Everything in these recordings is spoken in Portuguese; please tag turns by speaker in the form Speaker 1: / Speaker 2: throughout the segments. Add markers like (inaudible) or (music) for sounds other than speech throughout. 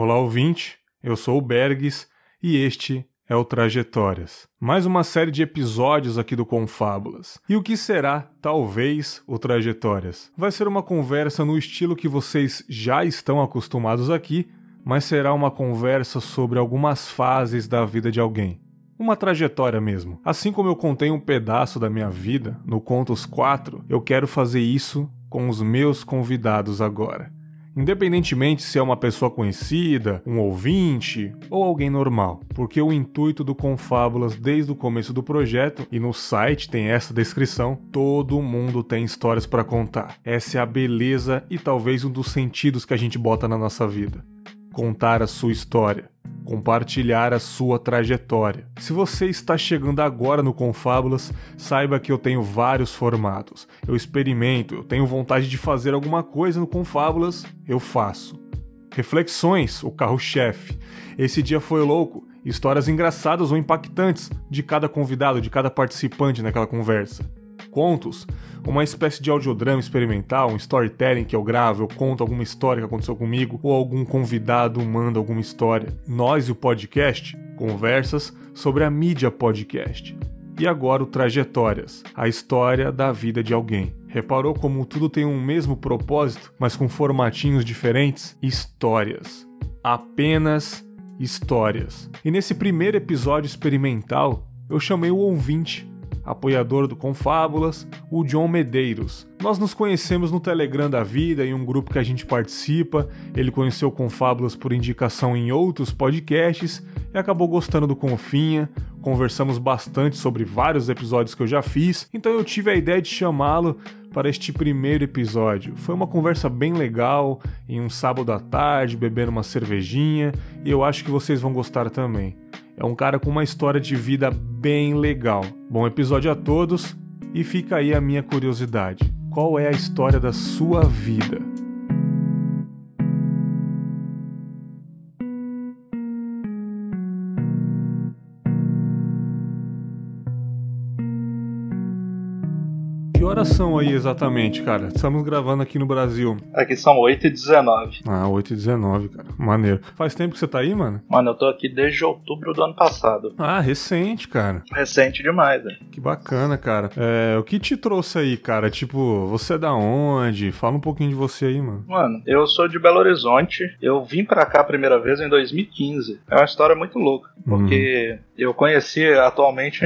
Speaker 1: Olá, ouvinte. Eu sou o Bergs e este é o Trajetórias. Mais uma série de episódios aqui do Confábulas. E o que será, talvez, o Trajetórias? Vai ser uma conversa no estilo que vocês já estão acostumados aqui, mas será uma conversa sobre algumas fases da vida de alguém. Uma trajetória mesmo. Assim como eu contei um pedaço da minha vida no Contos 4, eu quero fazer isso com os meus convidados agora independentemente se é uma pessoa conhecida, um ouvinte ou alguém normal, porque o intuito do Confábulas desde o começo do projeto e no site tem essa descrição, todo mundo tem histórias para contar. Essa é a beleza e talvez um dos sentidos que a gente bota na nossa vida. Contar a sua história compartilhar a sua trajetória. Se você está chegando agora no Confábulas, saiba que eu tenho vários formatos. Eu experimento, eu tenho vontade de fazer alguma coisa no Confábulas, eu faço. Reflexões, o carro-chefe. Esse dia foi louco. Histórias engraçadas ou impactantes de cada convidado, de cada participante naquela conversa contos, uma espécie de audiodrama experimental, um storytelling que eu gravo, eu conto alguma história que aconteceu comigo, ou algum convidado manda alguma história. Nós e o podcast, conversas sobre a mídia podcast. E agora o Trajetórias, a história da vida de alguém. Reparou como tudo tem um mesmo propósito, mas com formatinhos diferentes? Histórias. Apenas histórias. E nesse primeiro episódio experimental, eu chamei o ouvinte apoiador do Confábulas, o John Medeiros. Nós nos conhecemos no Telegram da Vida, em um grupo que a gente participa. Ele conheceu o Confábulas por indicação em outros podcasts e acabou gostando do Confinha. Conversamos bastante sobre vários episódios que eu já fiz, então eu tive a ideia de chamá-lo para este primeiro episódio. Foi uma conversa bem legal, em um sábado à tarde, bebendo uma cervejinha, e eu acho que vocês vão gostar também. É um cara com uma história de vida bem legal. Bom episódio a todos e fica aí a minha curiosidade. Qual é a história da sua vida? Horas são aí exatamente, cara? Estamos gravando aqui no Brasil.
Speaker 2: Aqui são 8 e 19.
Speaker 1: Ah, 8 e 19, cara. Maneiro. Faz tempo que você tá aí, mano?
Speaker 2: Mano, eu tô aqui desde outubro do ano passado.
Speaker 1: Ah, recente, cara.
Speaker 2: Recente demais, né?
Speaker 1: Que bacana, cara. É, o que te trouxe aí, cara? Tipo, você é da onde? Fala um pouquinho de você aí, mano.
Speaker 2: Mano, eu sou de Belo Horizonte. Eu vim pra cá a primeira vez em 2015. É uma história muito louca. Porque hum. eu conheci atualmente.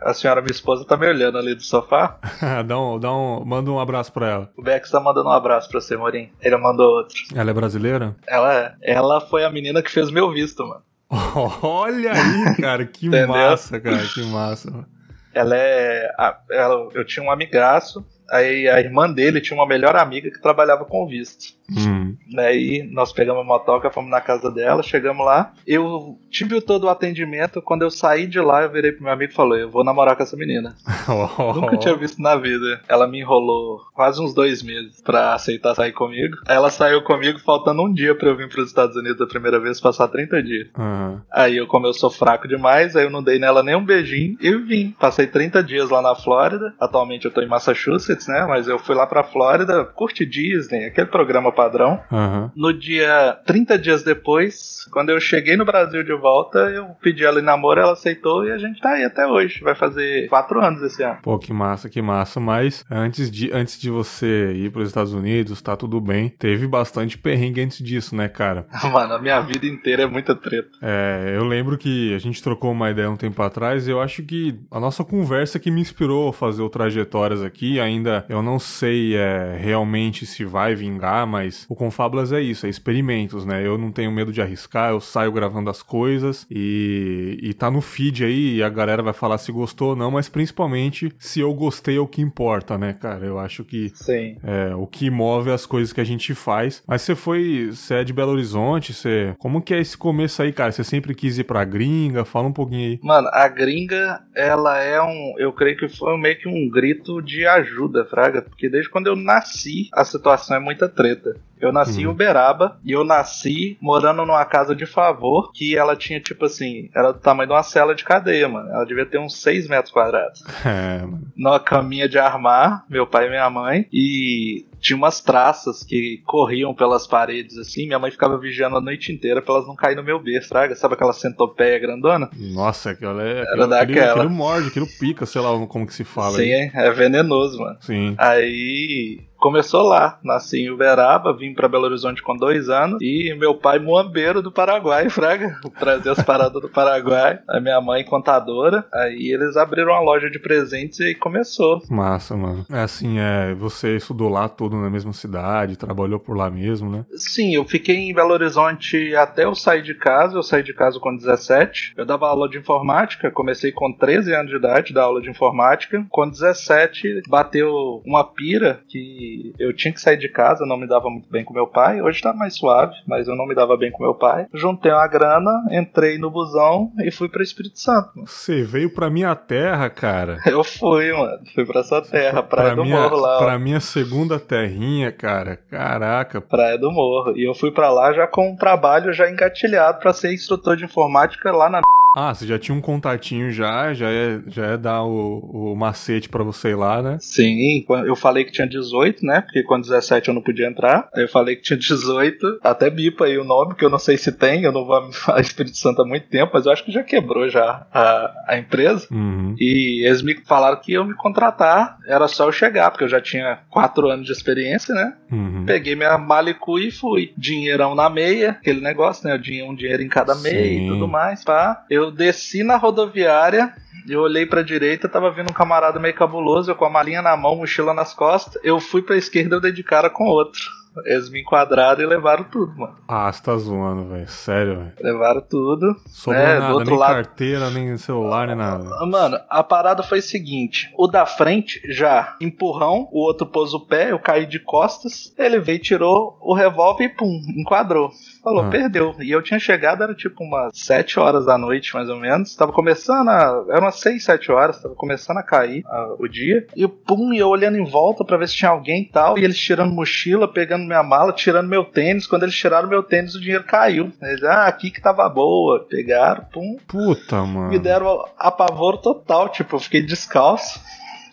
Speaker 2: A senhora, minha esposa, tá me olhando ali do sofá. (laughs)
Speaker 1: dá um dá um, manda um abraço pra ela.
Speaker 2: O Bex tá mandando um abraço pra você, Morim. Ele mandou outro.
Speaker 1: Ela é brasileira?
Speaker 2: Ela, ela foi a menina que fez meu visto, mano. (laughs)
Speaker 1: Olha aí, cara, que massa, cara, que massa. Mano.
Speaker 2: Ela é. Ela, eu tinha um amigaço Aí a irmã dele tinha uma melhor amiga que trabalhava com visto. Hum. Aí nós pegamos a motoca, fomos na casa dela, chegamos lá. Eu tive todo o atendimento. Quando eu saí de lá, eu virei pro meu amigo e falei: Eu vou namorar com essa menina. Oh. (laughs) Nunca tinha visto na vida. Ela me enrolou quase uns dois meses pra aceitar sair comigo. Ela saiu comigo faltando um dia pra eu vir pros Estados Unidos a primeira vez, passar 30 dias. Uhum. Aí eu, como eu sou fraco demais, aí eu não dei nela nem um beijinho e vim. Passei 30 dias lá na Flórida. Atualmente eu tô em Massachusetts né? Mas eu fui lá pra Flórida, curti Disney, aquele programa padrão. Uhum. No dia 30 dias depois, quando eu cheguei no Brasil de volta, eu pedi ela em namoro, ela aceitou e a gente tá aí até hoje. Vai fazer quatro anos esse ano.
Speaker 1: Pô, que massa, que massa. Mas antes de, antes de você ir pros Estados Unidos, tá tudo bem. Teve bastante perrengue antes disso, né, cara? (laughs)
Speaker 2: Mano, a minha vida inteira é muita treta.
Speaker 1: É, eu lembro que a gente trocou uma ideia um tempo atrás e eu acho que a nossa conversa que me inspirou a fazer o Trajetórias aqui ainda ainda eu não sei é, realmente se vai vingar, mas o Confablas é isso, é experimentos, né? Eu não tenho medo de arriscar, eu saio gravando as coisas e, e tá no feed aí e a galera vai falar se gostou ou não, mas principalmente se eu gostei é o que importa, né, cara? Eu acho que
Speaker 2: Sim.
Speaker 1: É, o que move as coisas que a gente faz. Mas você foi, você é de Belo Horizonte, você... Como que é esse começo aí, cara? Você sempre quis ir pra gringa? Fala um pouquinho aí.
Speaker 2: Mano, a gringa, ela é um... Eu creio que foi meio que um grito de ajuda Fraga, porque desde quando eu nasci, a situação é muita treta. Eu nasci uhum. em Uberaba e eu nasci morando numa casa de favor que ela tinha, tipo assim, era do tamanho de uma cela de cadeia, mano. Ela devia ter uns 6 metros quadrados. (laughs) É, mano. Numa caminha de armar, meu pai e minha mãe. E tinha umas traças que corriam pelas paredes, assim. Minha mãe ficava vigiando a noite inteira pra elas não caírem no meu berço, sabe? Sabe aquela centopeia grandona?
Speaker 1: Nossa, aquela é. Era aquilo, daquela. Aquilo, aquilo morde, aquilo pica, sei lá como que se fala.
Speaker 2: Sim, aí. é venenoso, mano.
Speaker 1: Sim.
Speaker 2: Aí começou lá. Nasci em Uberaba, vim para Belo Horizonte com dois anos e meu pai muambeiro do Paraguai, (laughs) fraga. Trazia as paradas do Paraguai. A minha mãe contadora. Aí eles abriram uma loja de presentes e aí começou.
Speaker 1: Massa, mano. É assim, é, você estudou lá tudo na mesma cidade, trabalhou por lá mesmo, né?
Speaker 2: Sim, eu fiquei em Belo Horizonte até eu sair de casa. Eu saí de casa com 17. Eu dava aula de informática, comecei com 13 anos de idade, dar aula de informática. Com 17 bateu uma pira que eu tinha que sair de casa, não me dava muito bem com meu pai. Hoje tá mais suave, mas eu não me dava bem com meu pai. Juntei uma grana, entrei no busão e fui para Espírito Santo.
Speaker 1: Você veio pra minha terra, cara. (laughs)
Speaker 2: Eu fui, mano. Fui pra sua terra, Praia pra do
Speaker 1: minha,
Speaker 2: Morro lá.
Speaker 1: Pra ó. minha segunda terrinha, cara. Caraca.
Speaker 2: Praia do Morro. E eu fui para lá já com um trabalho já engatilhado para ser instrutor de informática lá na
Speaker 1: ah, você já tinha um contatinho já, já é, já é dar o, o macete para você ir lá, né?
Speaker 2: Sim, eu falei que tinha 18, né? Porque com 17 eu não podia entrar. Aí eu falei que tinha 18, até bipa aí o nome, que eu não sei se tem, eu não vou a Espírito Santo há muito tempo, mas eu acho que já quebrou já a, a empresa.
Speaker 1: Uhum.
Speaker 2: E eles me falaram que iam me contratar, era só eu chegar, porque eu já tinha 4 anos de experiência, né?
Speaker 1: Uhum.
Speaker 2: Peguei minha malicu e fui. Dinheirão na meia, aquele negócio, né? Eu tinha um dinheiro em cada meia Sim. e tudo mais, pá. Eu eu desci na rodoviária, eu olhei pra direita, tava vindo um camarada meio cabuloso, eu com a malinha na mão, mochila nas costas. Eu fui pra esquerda, eu dei de cara com outro. Eles me enquadraram e levaram tudo, mano.
Speaker 1: Ah, você tá zoando, velho. Sério, velho.
Speaker 2: Levaram tudo.
Speaker 1: Sobrou
Speaker 2: é,
Speaker 1: nada,
Speaker 2: do outro
Speaker 1: nem
Speaker 2: lado...
Speaker 1: carteira, nem celular, nem nada.
Speaker 2: Mano, a parada foi o seguinte: o da frente já empurrão, o outro pôs o pé, eu caí de costas, ele veio, tirou o revólver e pum, enquadrou. Falou, ah. perdeu. E eu tinha chegado, era tipo umas 7 horas da noite, mais ou menos. Tava começando a. Era umas 6, 7 horas, tava começando a cair a, o dia. E pum, e eu olhando em volta para ver se tinha alguém e tal. E eles tirando mochila, pegando minha mala, tirando meu tênis. Quando eles tiraram meu tênis, o dinheiro caiu. Eles, ah, aqui que tava boa. Pegaram, pum.
Speaker 1: Puta, mano.
Speaker 2: Me deram apavoro total. Tipo, eu fiquei descalço.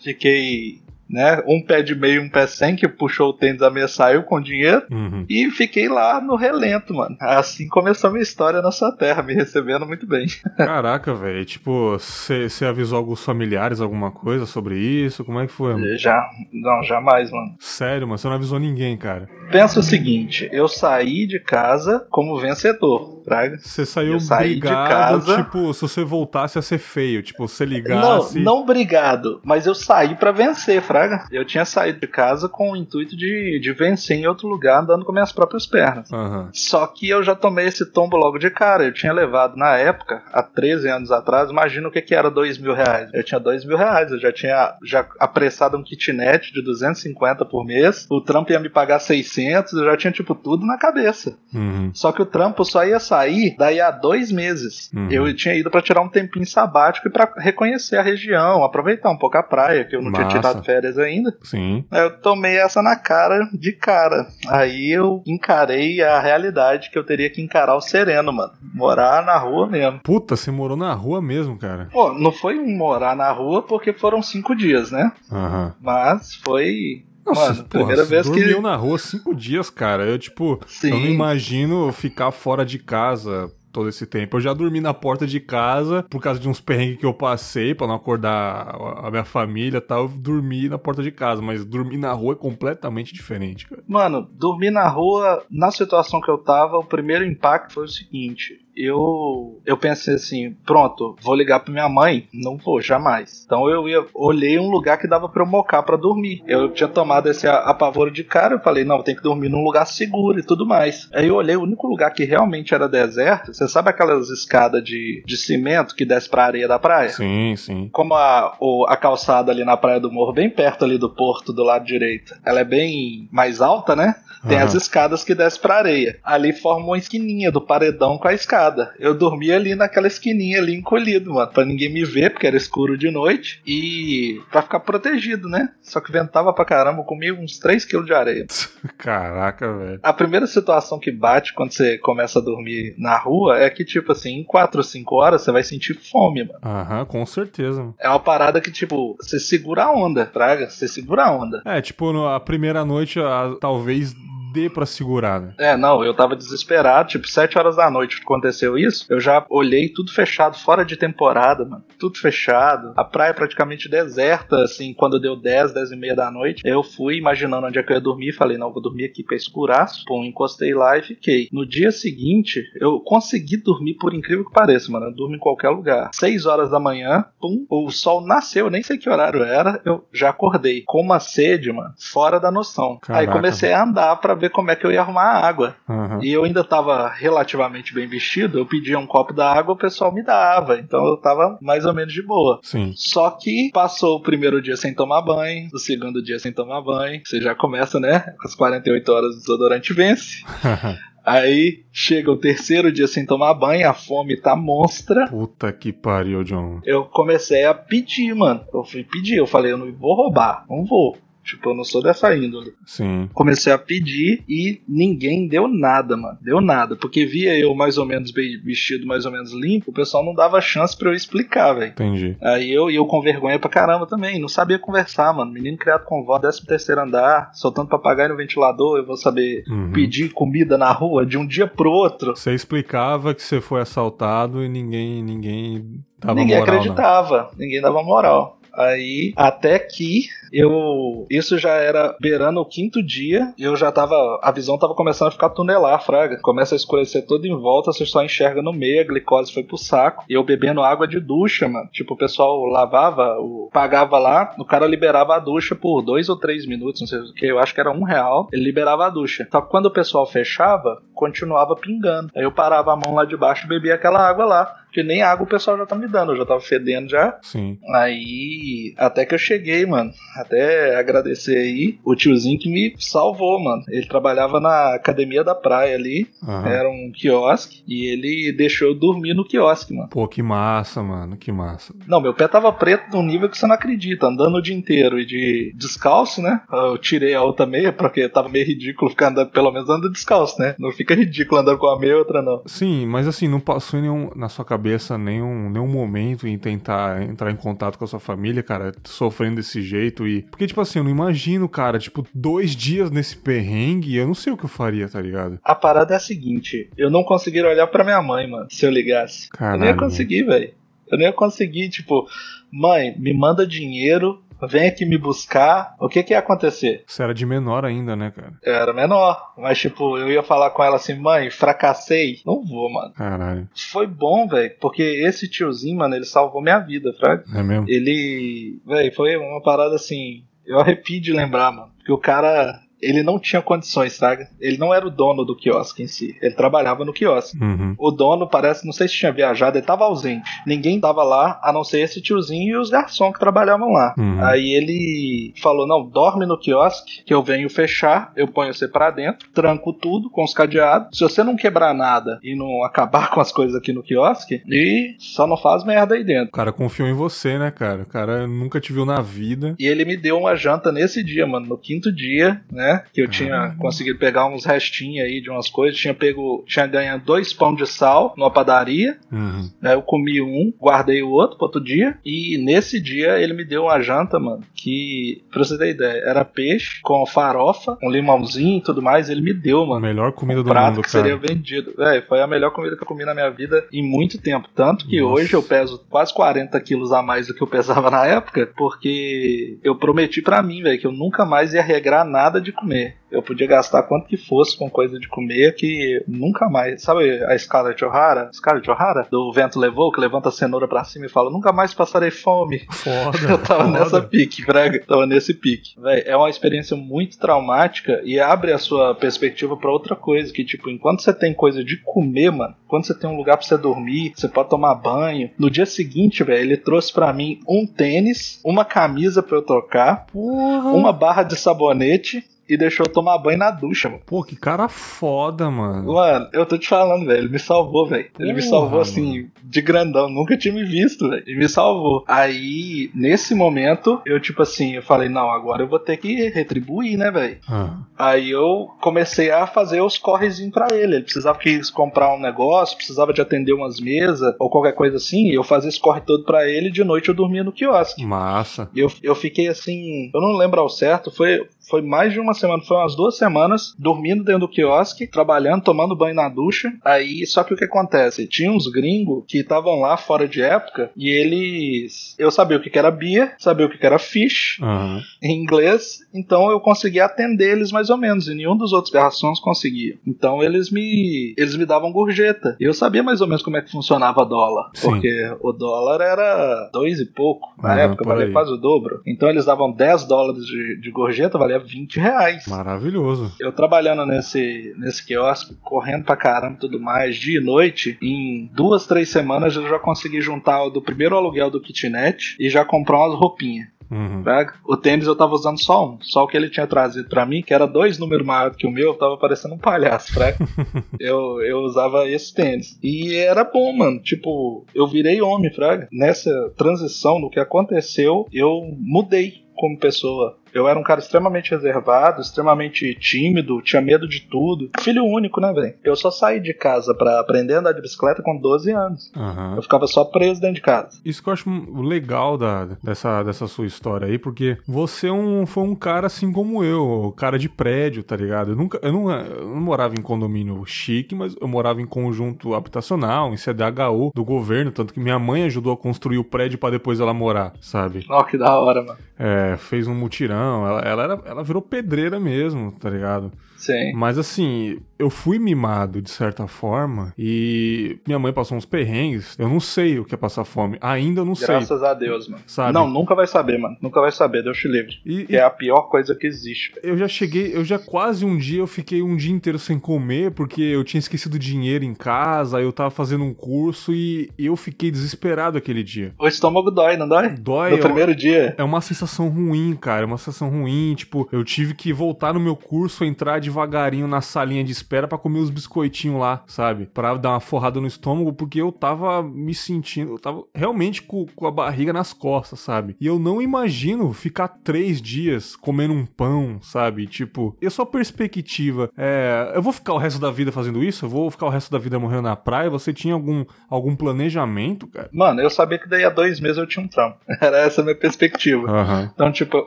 Speaker 2: Fiquei né? Um pé de meio, um pé sem, que puxou o tênis, a meia saiu com dinheiro.
Speaker 1: Uhum.
Speaker 2: E fiquei lá no relento, mano. Assim começou a minha história na sua terra, me recebendo muito bem. (laughs)
Speaker 1: Caraca, velho. Tipo, você avisou alguns familiares alguma coisa sobre isso? Como é que foi?
Speaker 2: Mano? Já. Não, jamais, mano.
Speaker 1: Sério, mano? Você não avisou ninguém, cara?
Speaker 2: Pensa o seguinte, eu saí de casa como vencedor, Praga.
Speaker 1: Você saiu brigado, casa... tipo, se você voltasse a ser feio, tipo, você ligasse...
Speaker 2: Não, não brigado, mas eu saí para vencer, Fraga. Eu tinha saído de casa com o intuito de, de vencer em outro lugar andando com minhas próprias pernas.
Speaker 1: Uhum.
Speaker 2: Só que eu já tomei esse tombo logo de cara. Eu tinha levado na época, há 13 anos atrás, imagina o que, que era 2 mil reais. Eu tinha 2 mil reais, eu já tinha já apressado um kitnet de 250 por mês, o trampo ia me pagar 600, eu já tinha tipo tudo na cabeça.
Speaker 1: Uhum.
Speaker 2: Só que o trampo só ia sair daí a dois meses.
Speaker 1: Uhum.
Speaker 2: Eu tinha ido para tirar um tempinho sabático e para reconhecer a região, aproveitar um pouco a praia, que eu não Massa. tinha tirado férias ainda.
Speaker 1: Sim.
Speaker 2: Eu tomei essa na cara de cara. Aí eu encarei a realidade que eu teria que encarar o sereno, mano. Morar na rua mesmo.
Speaker 1: Puta, você morou na rua mesmo, cara.
Speaker 2: Pô, não foi um morar na rua porque foram cinco dias, né?
Speaker 1: Aham.
Speaker 2: Mas foi
Speaker 1: nossa, Mano, porra, primeira vez dormiu que. na rua cinco dias, cara. Eu, tipo, Sim. eu não imagino ficar fora de casa todo esse tempo. Eu já dormi na porta de casa por causa de uns perrengues que eu passei para não acordar a minha família e tal. Eu dormi na porta de casa, mas dormir na rua é completamente diferente, cara.
Speaker 2: Mano, dormir na rua, na situação que eu tava, o primeiro impacto foi o seguinte: eu eu pensei assim, pronto, vou ligar para minha mãe, não vou jamais. Então eu ia olhei um lugar que dava para eu mocar para dormir. Eu tinha tomado esse apavoro de cara, eu falei, não, tem que dormir num lugar seguro e tudo mais. Aí eu olhei o único lugar que realmente era deserto, você sabe aquelas escadas de, de cimento que desce para areia da praia?
Speaker 1: Sim, sim.
Speaker 2: Como a, o, a calçada ali na Praia do Morro, bem perto ali do porto do lado direito, ela é bem mais alta, né? Tem uhum. as escadas que descem pra areia. Ali forma uma esquininha do paredão com a escada Eu dormia ali naquela esquininha ali encolhido, mano, pra ninguém me ver, porque era escuro de noite e pra ficar protegido, né? Só que ventava pra caramba, comigo uns 3 kg de areia. (laughs)
Speaker 1: Caraca, velho.
Speaker 2: A primeira situação que bate quando você começa a dormir na rua é que, tipo assim, em 4 ou 5 horas você vai sentir fome, mano.
Speaker 1: Aham, com certeza.
Speaker 2: É uma parada que, tipo, você segura a onda, praga. Você segura a onda.
Speaker 1: É, tipo, a primeira noite, a, talvez dê pra segurar, né?
Speaker 2: É, não, eu tava desesperado, tipo, 7 horas da noite aconteceu isso, eu já olhei tudo fechado, fora de temporada, mano, tudo fechado, a praia praticamente deserta, assim, quando deu 10, 10 e meia da noite, eu fui imaginando onde é que eu ia dormir, falei, não, vou dormir aqui pra escuraço, pum, encostei lá e fiquei. No dia seguinte, eu consegui dormir, por incrível que pareça, mano, eu durmo em qualquer lugar. 6 horas da manhã, pum, o sol nasceu, nem sei que horário era, eu já acordei, com uma sede, mano, fora da noção. Caraca. Aí comecei a andar pra ver como é que eu ia arrumar a água. Uhum. E eu ainda estava relativamente bem vestido, eu pedia um copo da água, o pessoal me dava. Então eu estava mais ou menos de boa.
Speaker 1: Sim.
Speaker 2: Só que passou o primeiro dia sem tomar banho, o segundo dia sem tomar banho. Você já começa, né? As 48 horas do desodorante vence. (laughs) Aí chega o terceiro dia sem tomar banho, a fome tá monstra.
Speaker 1: Puta que pariu, John.
Speaker 2: Eu comecei a pedir, mano. Eu fui pedir, eu falei, eu não vou roubar, não vou. Tipo, eu não sou dessa índole.
Speaker 1: Sim.
Speaker 2: Comecei a pedir e ninguém deu nada, mano. Deu nada. Porque via eu mais ou menos bem vestido, mais ou menos limpo, o pessoal não dava chance para eu explicar, velho.
Speaker 1: Entendi.
Speaker 2: Aí eu, eu com vergonha pra caramba também. Não sabia conversar, mano. Menino criado com vó, 13 terceiro andar, soltando papagaio no ventilador, eu vou saber uhum. pedir comida na rua de um dia pro outro.
Speaker 1: Você explicava que você foi assaltado e ninguém, ninguém dava
Speaker 2: ninguém
Speaker 1: moral.
Speaker 2: Ninguém acreditava, não. ninguém dava moral. Aí, até que eu. Isso já era beirando o quinto dia, eu já tava. A visão tava começando a ficar tunelar, fraga. Começa a escurecer todo em volta, você só enxerga no meio, a glicose foi pro saco. E eu bebendo água de ducha, mano. Tipo, o pessoal lavava, o, pagava lá, o cara liberava a ducha por dois ou três minutos, não sei o que, eu acho que era um real. Ele liberava a ducha. Só que quando o pessoal fechava, continuava pingando. Aí eu parava a mão lá de baixo e bebia aquela água lá. Que nem água o pessoal já tá me dando, eu já tava fedendo já.
Speaker 1: Sim.
Speaker 2: Aí, até que eu cheguei, mano. Até agradecer aí o tiozinho que me salvou, mano. Ele trabalhava na academia da praia ali. Uhum. Era um quiosque. E ele deixou eu dormir no quiosque, mano.
Speaker 1: Pô, que massa, mano. Que massa.
Speaker 2: Não, meu pé tava preto num nível que você não acredita. Andando o dia inteiro e de descalço, né? Eu tirei a outra meia porque tava meio ridículo ficar andando, pelo menos andando descalço, né? Não fica ridículo andando com a meia e outra não.
Speaker 1: Sim, mas assim, não passou nenhum, na sua cabeça nenhum, nenhum momento em tentar entrar em contato com a sua família, cara, sofrendo desse jeito e. Porque, tipo assim, eu não imagino, cara, tipo, dois dias nesse perrengue, eu não sei o que eu faria, tá ligado?
Speaker 2: A parada é a seguinte: eu não conseguiria olhar para minha mãe, mano, se eu ligasse. Caralho. Eu não ia conseguir, velho. Eu não ia conseguir, tipo, mãe, me manda dinheiro vem aqui me buscar, o que que ia acontecer?
Speaker 1: Você era de menor ainda, né, cara?
Speaker 2: Eu era menor, mas tipo, eu ia falar com ela assim, mãe, fracassei. Não vou, mano.
Speaker 1: Caralho.
Speaker 2: Foi bom, velho, porque esse tiozinho, mano, ele salvou minha vida, fraga.
Speaker 1: É mesmo?
Speaker 2: Ele, velho, foi uma parada assim, eu arrepio de lembrar, mano. Porque o cara, ele não tinha condições, sabe? Ele não era o dono do quiosque em si. Ele trabalhava no quiosque.
Speaker 1: Uhum.
Speaker 2: O dono parece, não sei se tinha viajado, ele estava ausente. Ninguém tava lá, a não ser esse tiozinho e os garçons que trabalhavam lá.
Speaker 1: Uhum.
Speaker 2: Aí ele falou: Não, dorme no quiosque, que eu venho fechar, eu ponho você para dentro, tranco tudo com os cadeados. Se você não quebrar nada e não acabar com as coisas aqui no quiosque, e só não faz merda aí dentro.
Speaker 1: O cara confiou em você, né, cara? O cara nunca te viu na vida.
Speaker 2: E ele me deu uma janta nesse dia, mano, no quinto dia, né? Que eu tinha conseguido pegar uns restinhos aí de umas coisas. Tinha pego, tinha ganho dois pão de sal numa padaria.
Speaker 1: Uhum.
Speaker 2: Né, eu comi um, guardei o outro pro outro dia. E nesse dia ele me deu uma janta, mano, que, pra você ter ideia, era peixe com farofa, um limãozinho e tudo mais. Ele me deu, mano.
Speaker 1: Melhor comida um do
Speaker 2: prato
Speaker 1: mundo,
Speaker 2: que cara. seria vendido. É, foi a melhor comida que eu comi na minha vida em muito tempo. Tanto que Nossa. hoje eu peso quase 40 quilos a mais do que eu pesava (laughs) na época, porque eu prometi para mim, velho, que eu nunca mais ia regrar nada de comer. Eu podia gastar quanto que fosse com coisa de comer que nunca mais. Sabe a Scarlett O'Hara? Scarlett O'Hara? Do Vento Levou, que levanta a cenoura pra cima e fala: Nunca mais passarei fome.
Speaker 1: Foda. (laughs)
Speaker 2: Eu tava
Speaker 1: foda.
Speaker 2: nessa pique, Braga. Tava nesse pique. Véi, é uma experiência muito traumática e abre a sua perspectiva para outra coisa. Que, tipo, enquanto você tem coisa de comer, mano, quando você tem um lugar pra você dormir, você pode tomar banho. No dia seguinte, velho, ele trouxe para mim um tênis, uma camisa para eu trocar,
Speaker 1: Porra.
Speaker 2: uma barra de sabonete e deixou eu tomar banho na ducha, mano.
Speaker 1: Pô, que cara foda, mano.
Speaker 2: Mano, eu tô te falando, velho. Ele me salvou, velho. Ele me salvou, assim, de grandão. Nunca tinha me visto, velho. Ele me salvou. Aí, nesse momento, eu, tipo assim, eu falei, não, agora eu vou ter que retribuir, né, velho? Ah. Aí eu comecei a fazer os correzinhos pra ele. Ele precisava que comprar um negócio, precisava de atender umas mesas ou qualquer coisa assim. Eu fazia esse corre todo pra ele e de noite eu dormia no quiosque.
Speaker 1: Massa.
Speaker 2: Eu, eu fiquei assim, eu não lembro ao certo, foi, foi mais de uma semana, foi umas duas semanas, dormindo dentro do quiosque, trabalhando, tomando banho na ducha. Aí, só que o que acontece? Tinha uns gringos que estavam lá fora de época e eles. Eu sabia o que era beer, sabia o que era fish uhum. em inglês, então eu conseguia atender eles mais ou menos, e nenhum dos outros garçons conseguia. Então eles me. Eles me davam gorjeta. E eu sabia mais ou menos como é que funcionava dólar. Sim. Porque o dólar era dois e pouco. Na época, valia quase o dobro. Então eles davam 10 dólares de, de gorjeta, valia 20 reais.
Speaker 1: Maravilhoso.
Speaker 2: Eu trabalhando nesse, nesse quiosque, correndo pra caramba e tudo mais, dia e noite, em duas, três semanas eu já consegui juntar do primeiro aluguel do kitnet e já comprar umas roupinhas. Uhum. O tênis eu tava usando só um, só o que ele tinha trazido para mim, que era dois números maior que o meu, eu tava parecendo um palhaço, fraga. (laughs) eu, eu usava esse tênis. E era bom, mano. Tipo, eu virei homem, fraga. Nessa transição, no que aconteceu, eu mudei como pessoa. Eu era um cara extremamente reservado, extremamente tímido, tinha medo de tudo. Filho único, né, velho? Eu só saí de casa para aprender a andar de bicicleta com 12 anos. Uhum. Eu ficava só preso dentro de casa.
Speaker 1: Isso que eu acho legal da, dessa, dessa sua história aí, porque você é um, foi um cara assim como eu, cara de prédio, tá ligado? Eu nunca, eu não, eu não morava em condomínio chique, mas eu morava em conjunto habitacional, em CDHU do governo, tanto que minha mãe ajudou a construir o prédio para depois ela morar, sabe?
Speaker 2: Ó, oh, que da hora, mano.
Speaker 1: É, fez um mutirão, ela, ela, era, ela virou pedreira mesmo, tá ligado?
Speaker 2: Sim.
Speaker 1: Mas assim, eu fui mimado de certa forma e minha mãe passou uns perrengues. Eu não sei o que é passar fome. Ainda eu não
Speaker 2: Graças
Speaker 1: sei.
Speaker 2: Graças a Deus, mano. Sabe? Não, nunca vai saber, mano. Nunca vai saber, Deus te livre. E, e... É a pior coisa que existe.
Speaker 1: Eu já cheguei, eu já quase um dia, eu fiquei um dia inteiro sem comer porque eu tinha esquecido dinheiro em casa, eu tava fazendo um curso e eu fiquei desesperado aquele dia.
Speaker 2: O estômago dói, não dói?
Speaker 1: Dói.
Speaker 2: No primeiro dia.
Speaker 1: É uma sensação ruim, cara. É uma sensação ruim. Tipo, eu tive que voltar no meu curso, entrar de devagarinho na salinha de espera para comer os biscoitinhos lá, sabe? Pra dar uma forrada no estômago, porque eu tava me sentindo, eu tava realmente com, com a barriga nas costas, sabe? E eu não imagino ficar três dias comendo um pão, sabe? Tipo, eu sou a perspectiva. É, eu vou ficar o resto da vida fazendo isso? Eu vou ficar o resto da vida morrendo na praia? Você tinha algum, algum planejamento, cara?
Speaker 2: Mano, eu sabia que daí a dois meses eu tinha um trampo. (laughs) Era essa a minha perspectiva. Uhum. Então, tipo,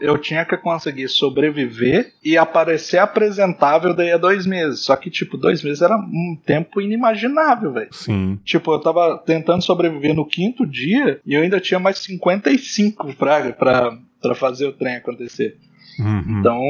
Speaker 2: eu tinha que conseguir sobreviver e aparecer apresentar saudável daí a dois meses. Só que, tipo, dois meses era um tempo inimaginável, velho.
Speaker 1: Sim.
Speaker 2: Tipo, eu tava tentando sobreviver no quinto dia e eu ainda tinha mais 55 praga pra, pra fazer o trem acontecer. Uhum. Então,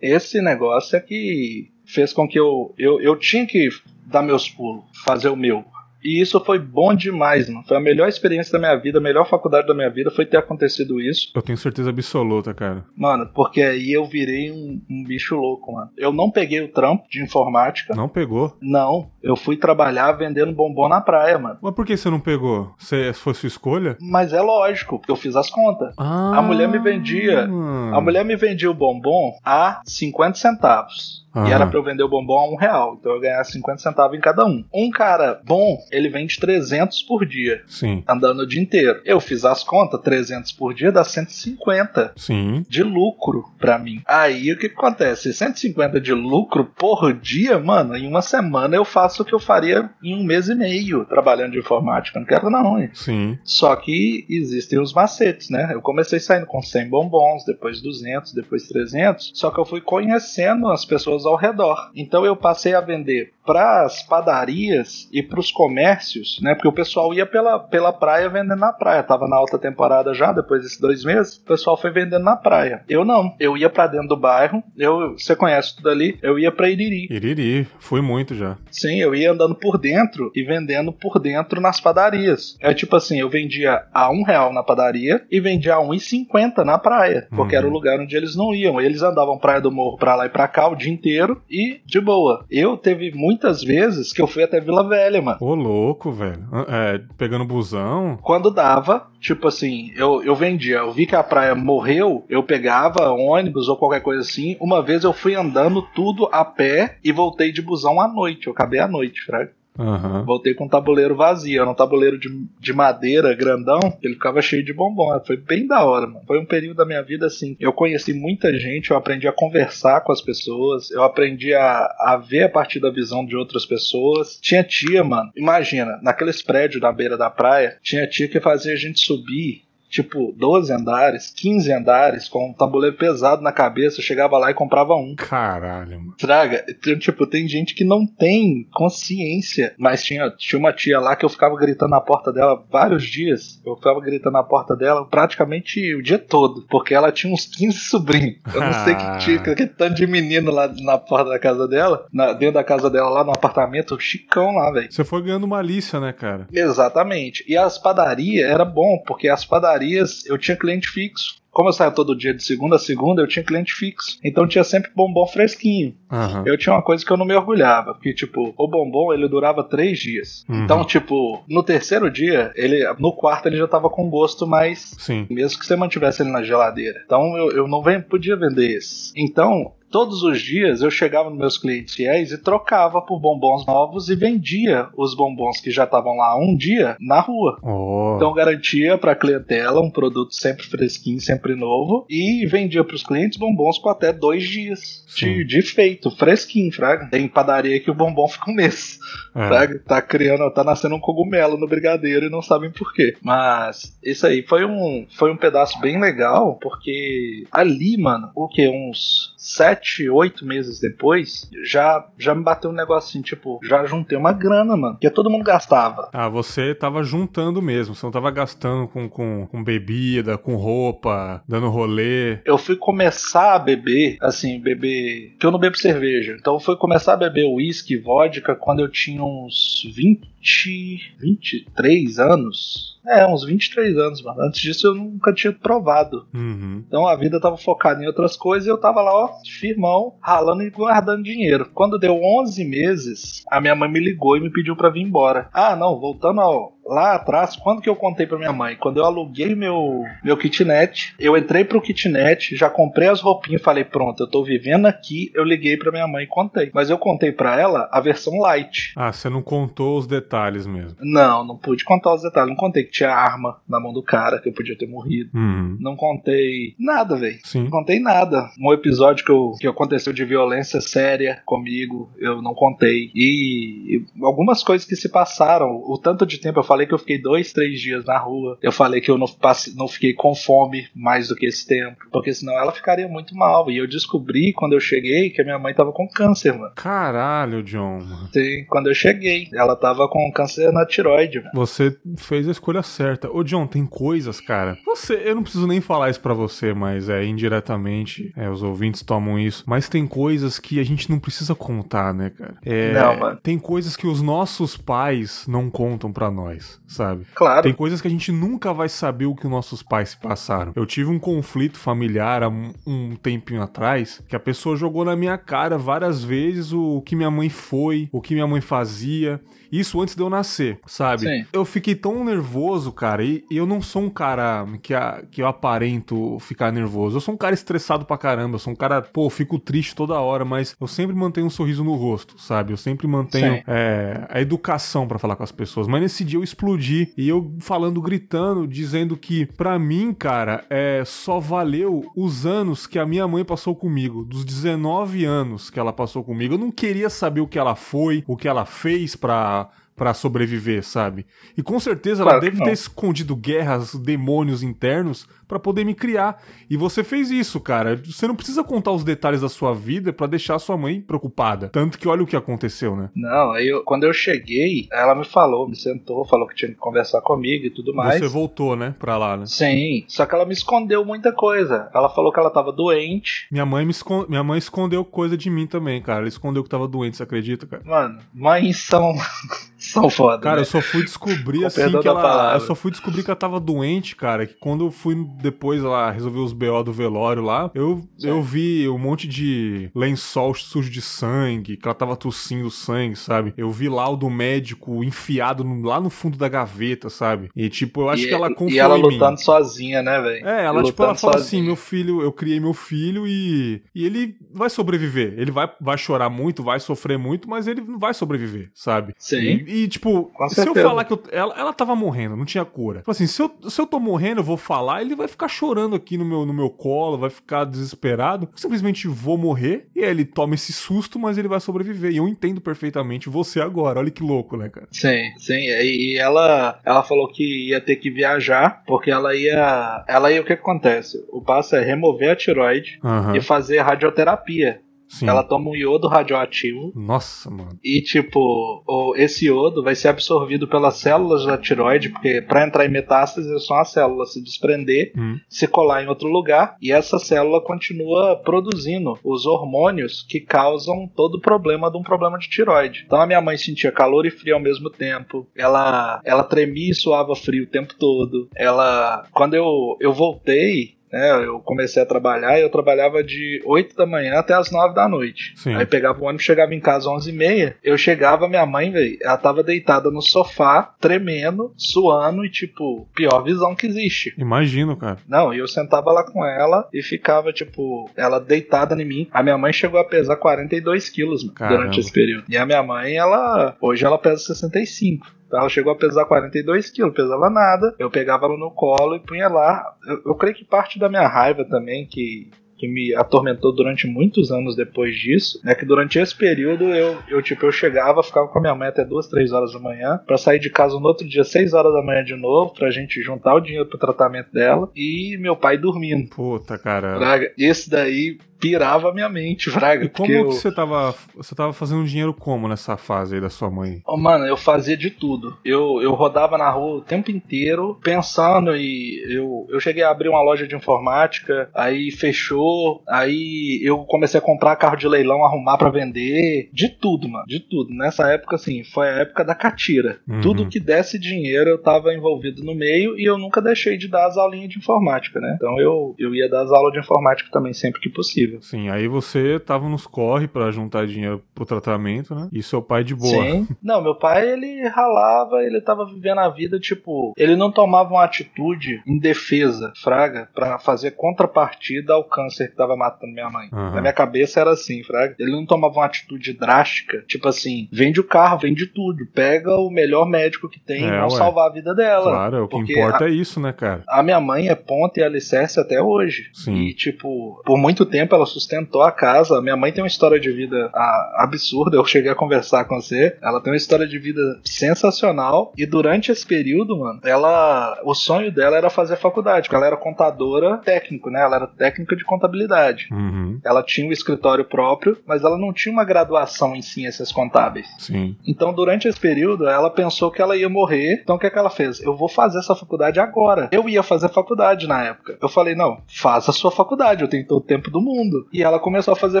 Speaker 2: esse negócio é que fez com que eu, eu, eu tinha que dar meus pulos, fazer o meu. E isso foi bom demais, mano. Foi a melhor experiência da minha vida, a melhor faculdade da minha vida foi ter acontecido isso.
Speaker 1: Eu tenho certeza absoluta, cara.
Speaker 2: Mano, porque aí eu virei um, um bicho louco, mano. Eu não peguei o trampo de informática.
Speaker 1: Não pegou?
Speaker 2: Não. Eu fui trabalhar vendendo bombom na praia, mano.
Speaker 1: Mas por que você não pegou? Se foi sua escolha?
Speaker 2: Mas é lógico, porque eu fiz as contas. Ah, a mulher me vendia. A mulher me vendia o bombom a 50 centavos. Uhum. E era pra eu vender o bombom a um real. Então eu ganhava 50 centavos em cada um. Um cara bom, ele vende 300 por dia.
Speaker 1: Sim.
Speaker 2: Andando o dia inteiro. Eu fiz as contas, 300 por dia dá 150.
Speaker 1: Sim.
Speaker 2: De lucro pra mim. Aí o que acontece? 150 de lucro por dia, mano, em uma semana eu faço o que eu faria em um mês e meio trabalhando de informática. Não quero não, hein?
Speaker 1: Sim.
Speaker 2: Só que existem os macetes, né? Eu comecei saindo com 100 bombons, depois 200, depois 300. Só que eu fui conhecendo as pessoas ao redor. Então eu passei a vender para as padarias e para os comércios, né? Porque o pessoal ia pela, pela praia vendendo na praia. Tava na alta temporada já, depois desses dois meses, o pessoal foi vendendo na praia. Eu não. Eu ia para dentro do bairro. Eu, você conhece tudo ali? Eu ia para Iriri.
Speaker 1: Iriri, fui muito já.
Speaker 2: Sim, eu ia andando por dentro e vendendo por dentro nas padarias. É tipo assim, eu vendia a um real na padaria e vendia a um e cinquenta na praia, porque uhum. era o lugar onde eles não iam. Eles andavam praia do morro para lá e para cá o dia inteiro dinheiro e de boa. Eu teve muitas vezes que eu fui até Vila Velha, mano.
Speaker 1: Ô, louco, velho. É, pegando busão.
Speaker 2: Quando dava, tipo assim, eu, eu vendia. Eu vi que a praia morreu, eu pegava ônibus ou qualquer coisa assim. Uma vez eu fui andando tudo a pé e voltei de busão à noite. Eu acabei à noite, fraga.
Speaker 1: Uhum.
Speaker 2: Voltei com um tabuleiro vazio, era um tabuleiro de, de madeira grandão, ele ficava cheio de bombom. Foi bem da hora, mano. Foi um período da minha vida assim. Eu conheci muita gente, eu aprendi a conversar com as pessoas, eu aprendi a, a ver a partir da visão de outras pessoas. Tinha tia, mano. Imagina, naqueles prédios da beira da praia, tinha tia que fazia a gente subir tipo 12 andares, 15 andares, com um tabuleiro pesado na cabeça, eu chegava lá e comprava um.
Speaker 1: Caralho, mano.
Speaker 2: Traga, então, tipo, tem gente que não tem consciência, mas tinha, tinha uma tia lá que eu ficava gritando na porta dela vários dias. Eu ficava gritando na porta dela praticamente o dia todo, porque ela tinha uns 15 sobrinhos. Eu não sei que tinha que tanto de menino lá na porta da casa dela, na, dentro da casa dela lá no apartamento, chicão lá, velho.
Speaker 1: Você foi ganhando malícia, né, cara?
Speaker 2: Exatamente. E as padarias era bom, porque as padarias padarias eu tinha cliente fixo. Como eu saía todo dia de segunda a segunda, eu tinha cliente fixo. Então tinha sempre bombom fresquinho.
Speaker 1: Uhum.
Speaker 2: Eu tinha uma coisa que eu não me orgulhava, porque, tipo, o bombom ele durava três dias.
Speaker 1: Uhum.
Speaker 2: Então, tipo, no terceiro dia, ele no quarto ele já tava com gosto mais.
Speaker 1: Sim.
Speaker 2: Mesmo que você mantivesse ele na geladeira. Então eu, eu não podia vender esse. Então, Todos os dias eu chegava nos meus clientes fiéis e trocava por bombons novos e vendia os bombons que já estavam lá um dia na rua.
Speaker 1: Oh.
Speaker 2: Então garantia para a clientela um produto sempre fresquinho, sempre novo e vendia para os clientes bombons com até dois dias de, de, feito, fresquinho, fraga. Tem padaria que o bombom fica um mês. É. Fraga, tá criando, tá nascendo um cogumelo no brigadeiro e não sabem por quê. Mas isso aí foi um, foi um pedaço bem legal porque ali, mano, o que uns sete, oito meses depois, já, já me bateu um negócio assim, tipo, já juntei uma grana, mano. Que todo mundo gastava.
Speaker 1: Ah, você tava juntando mesmo, você não tava gastando com, com, com bebida, com roupa, dando rolê.
Speaker 2: Eu fui começar a beber, assim, beber. Que eu não bebo cerveja. Então eu fui começar a beber uísque, vodka, quando eu tinha uns 20, 23 anos. É, uns 23 anos, mano. Antes disso eu nunca tinha provado.
Speaker 1: Uhum.
Speaker 2: Então a vida tava focada em outras coisas e eu tava lá, ó, firmão, ralando e guardando dinheiro. Quando deu 11 meses, a minha mãe me ligou e me pediu para vir embora. Ah, não, voltando ao, lá atrás, quando que eu contei para minha mãe? Quando eu aluguei meu, meu kitnet, eu entrei pro kitnet, já comprei as roupinhas falei, pronto, eu tô vivendo aqui, eu liguei para minha mãe e contei. Mas eu contei para ela a versão light.
Speaker 1: Ah, você não contou os detalhes mesmo?
Speaker 2: Não, não pude contar os detalhes. Não contei que tinha arma na mão do cara, que eu podia ter morrido.
Speaker 1: Uhum.
Speaker 2: Não contei nada, velho.
Speaker 1: Sim.
Speaker 2: Não contei nada. Um episódio que, eu, que aconteceu de violência séria comigo, eu não contei. E, e algumas coisas que se passaram. O tanto de tempo eu falei falei que eu fiquei dois, três dias na rua. Eu falei que eu não, passe, não fiquei com fome mais do que esse tempo. Porque senão ela ficaria muito mal. E eu descobri quando eu cheguei que a minha mãe tava com câncer, mano.
Speaker 1: Caralho, John.
Speaker 2: Sim, quando eu cheguei. Ela tava com câncer na tiroide, mano.
Speaker 1: Você fez a escolha certa. Ô, John, tem coisas, cara. Você, eu não preciso nem falar isso pra você, mas é indiretamente. É, os ouvintes tomam isso. Mas tem coisas que a gente não precisa contar, né, cara? É,
Speaker 2: não, mano.
Speaker 1: Tem coisas que os nossos pais não contam pra nós sabe?
Speaker 2: Claro.
Speaker 1: Tem coisas que a gente nunca vai saber o que os nossos pais se passaram. Eu tive um conflito familiar há um tempinho atrás que a pessoa jogou na minha cara várias vezes o que minha mãe foi, o que minha mãe fazia. Isso antes de eu nascer, sabe?
Speaker 2: Sim.
Speaker 1: Eu fiquei tão nervoso, cara, e, e eu não sou um cara que, a, que eu aparento ficar nervoso. Eu sou um cara estressado pra caramba, eu sou um cara, pô, fico triste toda hora, mas eu sempre mantenho um sorriso no rosto, sabe? Eu sempre mantenho é, a educação para falar com as pessoas. Mas nesse dia eu explodi e eu falando, gritando, dizendo que para mim, cara, é só valeu os anos que a minha mãe passou comigo, dos 19 anos que ela passou comigo. Eu não queria saber o que ela foi, o que ela fez pra para sobreviver, sabe? E com certeza claro ela deve ter escondido guerras, demônios internos para poder me criar. E você fez isso, cara. Você não precisa contar os detalhes da sua vida para deixar sua mãe preocupada. Tanto que olha o que aconteceu, né?
Speaker 2: Não, aí eu, quando eu cheguei, ela me falou, me sentou, falou que tinha que conversar comigo e tudo mais.
Speaker 1: Você voltou, né, pra lá, né?
Speaker 2: Sim, só que ela me escondeu muita coisa. Ela falou que ela tava doente.
Speaker 1: Minha mãe me esconde... minha mãe escondeu coisa de mim também, cara. Ela escondeu que tava doente, você acredita, cara?
Speaker 2: Mano, mães são (laughs) são foda.
Speaker 1: Cara,
Speaker 2: né?
Speaker 1: eu só fui descobrir assim que ela. Eu só fui descobrir que ela tava doente, cara. Que quando eu fui depois lá resolver os BO do velório lá, eu, eu vi um monte de lençol sujo de sangue, que ela tava tossindo sangue, sabe? Eu vi lá o do médico enfiado no, lá no fundo da gaveta, sabe? E tipo, eu acho
Speaker 2: e,
Speaker 1: que ela confiou
Speaker 2: E ela lutando sozinha, né, velho?
Speaker 1: É, ela, tipo, ela fala assim: meu filho, eu criei meu filho e, e ele vai sobreviver. Ele vai, vai chorar muito, vai sofrer muito, mas ele não vai sobreviver, sabe?
Speaker 2: Sim.
Speaker 1: E, e tipo, se eu falar que eu, ela, ela tava morrendo, não tinha cura. Tipo assim, se eu, se eu tô morrendo, eu vou falar, ele vai ficar chorando aqui no meu, no meu colo, vai ficar desesperado. Eu simplesmente vou morrer e aí ele toma esse susto, mas ele vai sobreviver. E eu entendo perfeitamente você agora. Olha que louco, né, cara?
Speaker 2: Sim, sim. E, ela, ela falou que ia ter que viajar, porque ela ia. Ela ia o que acontece? O passo é remover a tiroide
Speaker 1: Aham.
Speaker 2: e fazer radioterapia.
Speaker 1: Sim.
Speaker 2: Ela toma um iodo radioativo
Speaker 1: Nossa, mano.
Speaker 2: e, tipo, o, esse iodo vai ser absorvido pelas células da tiroide, porque para entrar em metástase é só a célula se desprender,
Speaker 1: Hum.
Speaker 2: se colar em outro lugar, e essa célula continua produzindo os hormônios que causam todo o problema de um problema de tiroide. Então a minha mãe sentia calor e frio ao mesmo tempo, ela, ela tremia e suava frio o tempo todo. Ela, quando eu, eu voltei, né, eu comecei a trabalhar e eu trabalhava de 8 da manhã até as 9 da noite.
Speaker 1: Sim.
Speaker 2: Aí pegava o ônibus, chegava em casa às 11 e meia. Eu chegava, minha mãe, velho, ela tava deitada no sofá, tremendo, suando e, tipo, pior visão que existe.
Speaker 1: Imagino, cara.
Speaker 2: Não, e eu sentava lá com ela e ficava, tipo, ela deitada em mim. A minha mãe chegou a pesar 42 quilos mano, durante esse período. E a minha mãe, ela. Hoje ela pesa 65. Então ela chegou a pesar 42 quilos, pesava nada. Eu pegava ela no colo e punha lá. Eu, eu creio que parte da minha raiva também, que, que me atormentou durante muitos anos depois disso, é que durante esse período eu, eu tipo, eu chegava, ficava com a minha mãe até 2, 3 horas da manhã, pra sair de casa no outro dia, 6 horas da manhã de novo, pra gente juntar o dinheiro pro tratamento dela, e meu pai dormindo.
Speaker 1: Puta, cara.
Speaker 2: Esse daí pirava a minha mente, Fraga.
Speaker 1: E como
Speaker 2: porque eu-
Speaker 1: que você tava. Você tava fazendo dinheiro como nessa fase aí da sua mãe?
Speaker 2: Oh, mano, eu fazia de tudo. Eu, eu rodava na rua o tempo inteiro pensando e eu, eu cheguei a abrir uma loja de informática, aí fechou, aí eu comecei a comprar carro de leilão, arrumar pra vender, de tudo, mano, de tudo. Nessa época, assim, foi a época da catira.
Speaker 1: Uhum.
Speaker 2: Tudo que desse dinheiro eu tava envolvido no meio e eu nunca deixei de dar as aulinhas de informática, né? Então eu, eu ia dar as aulas de informática também sempre que possível.
Speaker 1: Sim, aí você tava nos corre pra juntar dinheiro pro tratamento, né? E seu pai de boa.
Speaker 2: Sim. Não, meu pai, ele ralava, ele tava vivendo a vida, tipo, ele não tomava uma atitude em defesa, fraga, pra fazer contrapartida ao câncer que tava matando minha mãe.
Speaker 1: Aham.
Speaker 2: Na minha cabeça era assim, fraga. Ele não tomava uma atitude drástica, tipo assim, vende o carro, vende tudo, pega o melhor médico que tem,
Speaker 1: É, ué.
Speaker 2: salvar a vida dela.
Speaker 1: Claro, é o que importa é isso, né, cara?
Speaker 2: a minha mãe é ponta e alicerce até hoje.
Speaker 1: Sim.
Speaker 2: E, tipo, por muito tempo ela sustentou a casa. Minha mãe tem uma história de vida ah, absurda. Eu cheguei a conversar com você. Ela tem uma história de vida sensacional. E durante esse período, mano, ela. O sonho dela era fazer faculdade, porque ela era contadora técnico, né? Ela era técnica de contabilidade.
Speaker 1: Uhum.
Speaker 2: Ela tinha um escritório próprio, mas ela não tinha uma graduação em ciências contábeis.
Speaker 1: Sim.
Speaker 2: Então, durante esse período, ela pensou que ela ia morrer. Então, o que, é que ela fez? Eu vou fazer essa faculdade agora. Eu ia fazer faculdade na época. Eu falei, não, faça a sua faculdade, eu tenho todo o tempo do mundo. E ela começou a fazer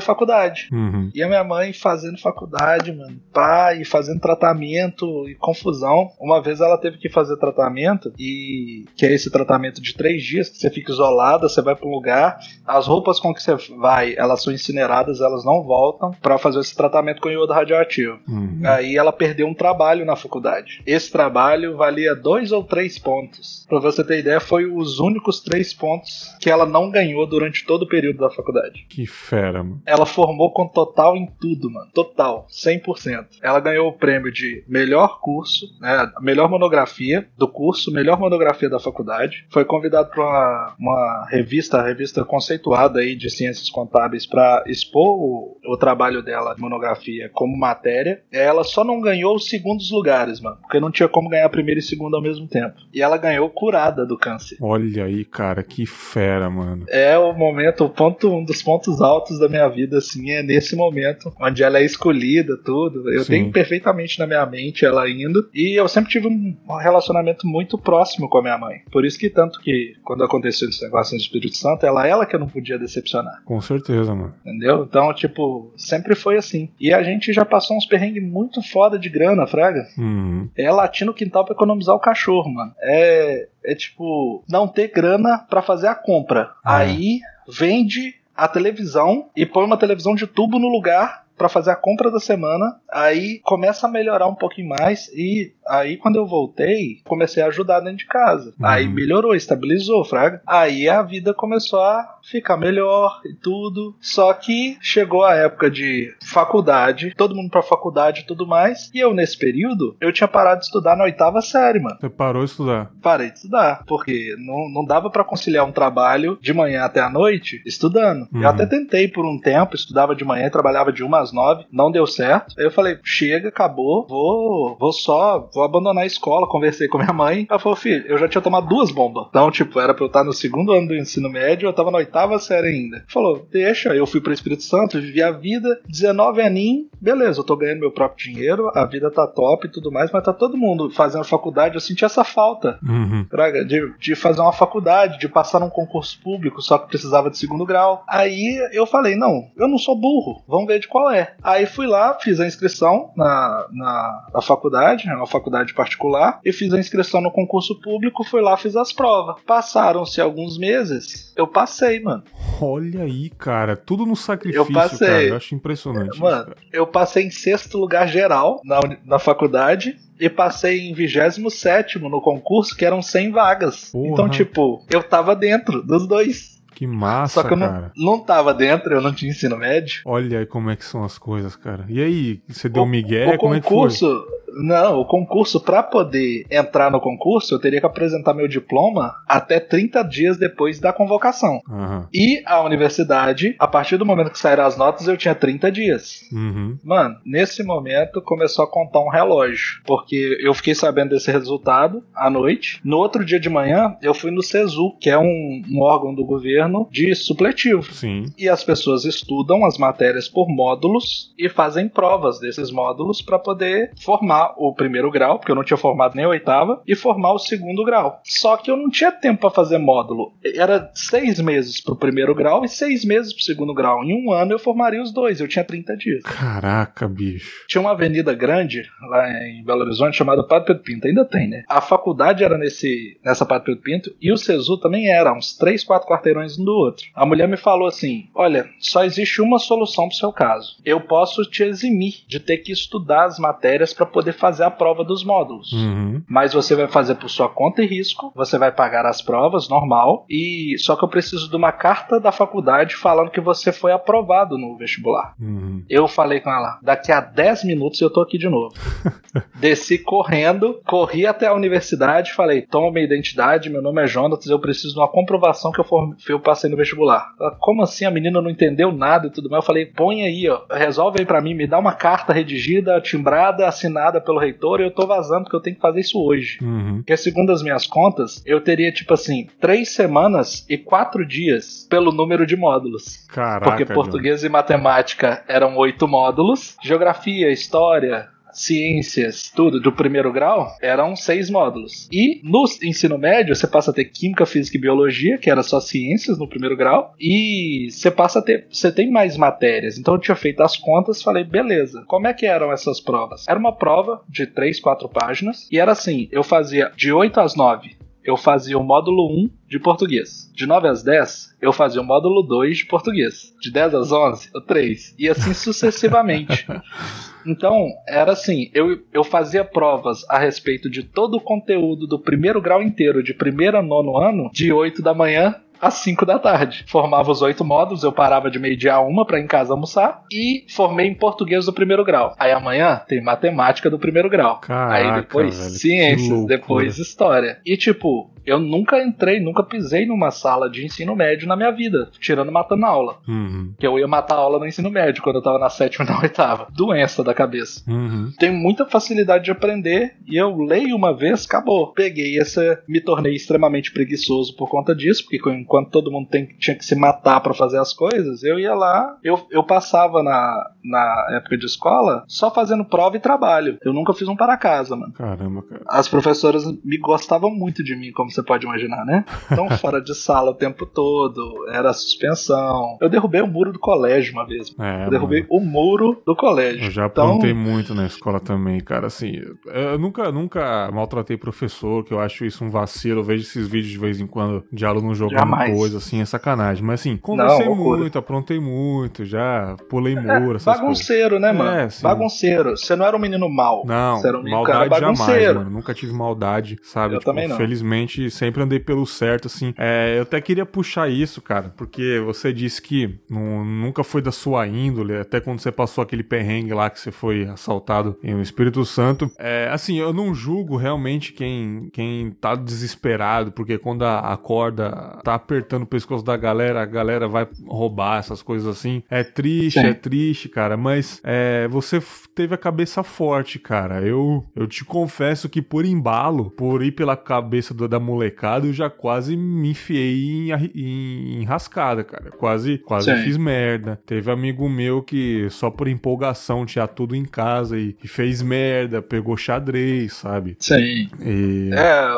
Speaker 2: faculdade.
Speaker 1: Uhum.
Speaker 2: E a minha mãe fazendo faculdade, mano, pá, e fazendo tratamento e confusão. Uma vez ela teve que fazer tratamento, e que é esse tratamento de três dias, que você fica isolada, você vai pra um lugar, as roupas com que você vai, elas são incineradas, elas não voltam pra fazer esse tratamento com iodo radioativo.
Speaker 1: Uhum.
Speaker 2: Aí ela perdeu um trabalho na faculdade. Esse trabalho valia dois ou três pontos. Pra você ter ideia, foi os únicos três pontos que ela não ganhou durante todo o período da faculdade.
Speaker 1: Que fera, mano.
Speaker 2: Ela formou com total em tudo, mano. Total, 100%. Ela ganhou o prêmio de melhor curso, né, melhor monografia do curso, melhor monografia da faculdade. Foi convidado para uma, uma revista, a revista conceituada aí de ciências contábeis para expor o, o trabalho dela de monografia como matéria. Ela só não ganhou os segundos lugares, mano, porque não tinha como ganhar primeiro e segundo ao mesmo tempo. E ela ganhou curada do câncer.
Speaker 1: Olha aí, cara, que fera, mano.
Speaker 2: É o momento, o ponto, um dos pontos altos da minha vida, assim, é nesse momento, onde ela é escolhida, tudo. Eu Sim. tenho perfeitamente na minha mente ela indo. E eu sempre tive um relacionamento muito próximo com a minha mãe. Por isso que tanto que quando aconteceu esse negócio no Espírito Santo, ela ela que eu não podia decepcionar.
Speaker 1: Com certeza, mano.
Speaker 2: Entendeu? Então, tipo, sempre foi assim. E a gente já passou uns perrengues muito foda de grana, Fraga.
Speaker 1: Uhum.
Speaker 2: É latir no quintal pra economizar o cachorro, mano. É, é tipo, não ter grana para fazer a compra. É. Aí vende a televisão e põe uma televisão de tubo no lugar para fazer a compra da semana. Aí começa a melhorar um pouquinho mais e aí quando eu voltei, comecei a ajudar dentro de casa. Uhum. Aí melhorou, estabilizou, fraga. Aí a vida começou a ficar melhor e tudo. Só que chegou a época de faculdade, todo mundo pra faculdade e tudo mais. E eu, nesse período, eu tinha parado de estudar na oitava série, mano.
Speaker 1: Você parou de estudar?
Speaker 2: Parei de estudar, porque não, não dava para conciliar um trabalho de manhã até a noite estudando. Uhum. Eu até tentei por um tempo, estudava de manhã trabalhava de uma às nove, não deu certo. Aí eu falei, chega, acabou, vou, vou só, vou abandonar a escola, conversei com minha mãe. Ela falou, filho, eu já tinha tomado duas bombas. Então, tipo, era pra eu estar no segundo ano do ensino médio, eu tava na oitava série ainda. Falou, deixa, eu fui pro Espírito Santo, vivi a vida, 19 aninhos, beleza, eu tô ganhando meu próprio dinheiro, a vida tá top e tudo mais, mas tá todo mundo fazendo faculdade, eu senti essa falta,
Speaker 1: uhum.
Speaker 2: de, de fazer uma faculdade, de passar num concurso público, só que precisava de segundo grau. Aí eu falei, não, eu não sou burro, vamos ver de qual é. Aí fui lá, fiz a inscrição na, na, na faculdade, é uma faculdade particular, e fiz a inscrição no concurso público, fui lá, fiz as provas. Passaram-se alguns meses, eu passei, mano.
Speaker 1: Olha aí, cara, tudo no sacrifício, eu passei. cara, eu acho impressionante.
Speaker 2: Mano, isso, eu passei em sexto lugar geral na, na faculdade, e passei em 27 no concurso, que eram 100 vagas. Porra. Então, tipo, eu tava dentro dos dois.
Speaker 1: Que massa,
Speaker 2: Só que eu
Speaker 1: não,
Speaker 2: não tava dentro, eu não tinha ensino médio.
Speaker 1: Olha aí como é que são as coisas, cara. E aí, você deu o, migué? O como
Speaker 2: concurso,
Speaker 1: é que foi?
Speaker 2: Não, o concurso, para poder entrar no concurso, eu teria que apresentar meu diploma até 30 dias depois da convocação.
Speaker 1: Uhum.
Speaker 2: E a universidade, a partir do momento que saíram as notas, eu tinha 30 dias.
Speaker 1: Uhum.
Speaker 2: Mano, nesse momento começou a contar um relógio, porque eu fiquei sabendo desse resultado à noite. No outro dia de manhã, eu fui no CESU, que é um, um órgão do governo de supletivo.
Speaker 1: Sim.
Speaker 2: E as pessoas estudam as matérias por módulos e fazem provas desses módulos para poder formar o primeiro grau, porque eu não tinha formado nem a oitava, e formar o segundo grau. Só que eu não tinha tempo para fazer módulo. Era seis meses pro primeiro grau e seis meses pro segundo grau. Em um ano eu formaria os dois, eu tinha 30 dias.
Speaker 1: Caraca, bicho.
Speaker 2: Tinha uma avenida grande lá em Belo Horizonte chamada Padre Pedro Pinto, ainda tem, né? A faculdade era nesse, nessa Padre Pedro Pinto e o SESU também era, uns três, quatro quarteirões um do outro. A mulher me falou assim: olha, só existe uma solução pro seu caso. Eu posso te eximir de ter que estudar as matérias para poder fazer a prova dos módulos.
Speaker 1: Uhum.
Speaker 2: Mas você vai fazer por sua conta e risco, você vai pagar as provas, normal, e só que eu preciso de uma carta da faculdade falando que você foi aprovado no vestibular.
Speaker 1: Uhum.
Speaker 2: Eu falei com ela, daqui a 10 minutos eu tô aqui de novo. (laughs) Desci correndo, corri até a universidade, falei, toma minha identidade, meu nome é Jonatas, eu preciso de uma comprovação que eu, for, eu passei no vestibular. Ela, Como assim? A menina não entendeu nada e tudo mais. Eu falei, põe aí, ó, resolve aí pra mim, me dá uma carta redigida, timbrada, assinada pelo reitor e eu tô vazando porque eu tenho que fazer isso hoje.
Speaker 1: Uhum.
Speaker 2: Porque segundo as minhas contas, eu teria, tipo assim, três semanas e quatro dias pelo número de módulos.
Speaker 1: Caraca,
Speaker 2: porque português e matemática eram oito módulos, geografia, história, ciências, tudo do primeiro grau, eram seis módulos. E no ensino médio, você passa a ter química, física e biologia, que era só ciências no primeiro grau, e você passa a ter, você tem mais matérias. Então eu tinha feito as contas, falei, beleza. Como é que eram essas provas? Era uma prova de três, quatro páginas, e era assim, eu fazia de 8 às 9 eu fazia o módulo 1 de português. De 9 às 10, eu fazia o módulo 2 de português. De 10 às 11, o 3. E assim sucessivamente. (laughs) Então, era assim, eu, eu fazia provas a respeito de todo o conteúdo do primeiro grau inteiro, de primeiro a nono ano, de 8 da manhã às 5 da tarde. Formava os oito módulos, eu parava de meio-dia a uma para ir em casa almoçar e formei em português do primeiro grau. Aí amanhã tem matemática do primeiro grau.
Speaker 1: Caraca,
Speaker 2: Aí depois
Speaker 1: velho,
Speaker 2: ciências, depois história. E tipo, eu nunca entrei, nunca pisei numa sala de ensino médio na minha vida, tirando matando aula. Uhum. Que eu ia matar aula no ensino médio quando eu tava na sétima e na oitava. Doença da cabeça. Uhum. Tenho muita facilidade de aprender e eu leio uma vez, acabou. Peguei essa, me tornei extremamente preguiçoso por conta disso, porque enquanto todo mundo tem, tinha que se matar para fazer as coisas, eu ia lá, eu, eu passava na, na época de escola só fazendo prova e trabalho. Eu nunca fiz um para casa, mano.
Speaker 1: Caramba, cara.
Speaker 2: As professoras me gostavam muito de mim, como você pode imaginar, né? Então, (laughs) fora de sala o tempo todo, era suspensão. Eu derrubei o muro do colégio uma vez. É, eu derrubei mano. o muro do colégio.
Speaker 1: Eu já aprontei então... muito na escola também, cara. Assim, eu nunca, nunca maltratei professor, que eu acho isso um vacilo. Eu vejo esses vídeos de vez em quando de aluno jogando Jamais. coisa, assim, é sacanagem. Mas assim, conversei Não, muito, aprontei muito, já pulei é, muro, (laughs) essas
Speaker 2: bagunceiro, né, mano? É, bagunceiro. Você não era um menino mau.
Speaker 1: Não,
Speaker 2: você
Speaker 1: era um menino maldade jamais, mano. Nunca tive maldade, sabe?
Speaker 2: Eu tipo, também não.
Speaker 1: Felizmente, sempre andei pelo certo, assim. É, eu até queria puxar isso, cara, porque você disse que não, nunca foi da sua índole, até quando você passou aquele perrengue lá que você foi assaltado em um Espírito Santo. É, assim, eu não julgo realmente quem, quem tá desesperado, porque quando a, a corda tá apertando o pescoço da galera, a galera vai roubar essas coisas assim. É triste, Sim. é triste, cara, mas é, você teve a cabeça forte, cara. Eu, eu te confesso que por embalo, por ir pela cabeça do, da molecada, eu já quase me enfiei em, em, em rascada, cara. Quase, quase fiz merda. Teve amigo meu que só por empolgação tinha tudo em casa e, e fez merda, pegou xadrez, sabe?
Speaker 2: Sim.
Speaker 1: E...
Speaker 2: É,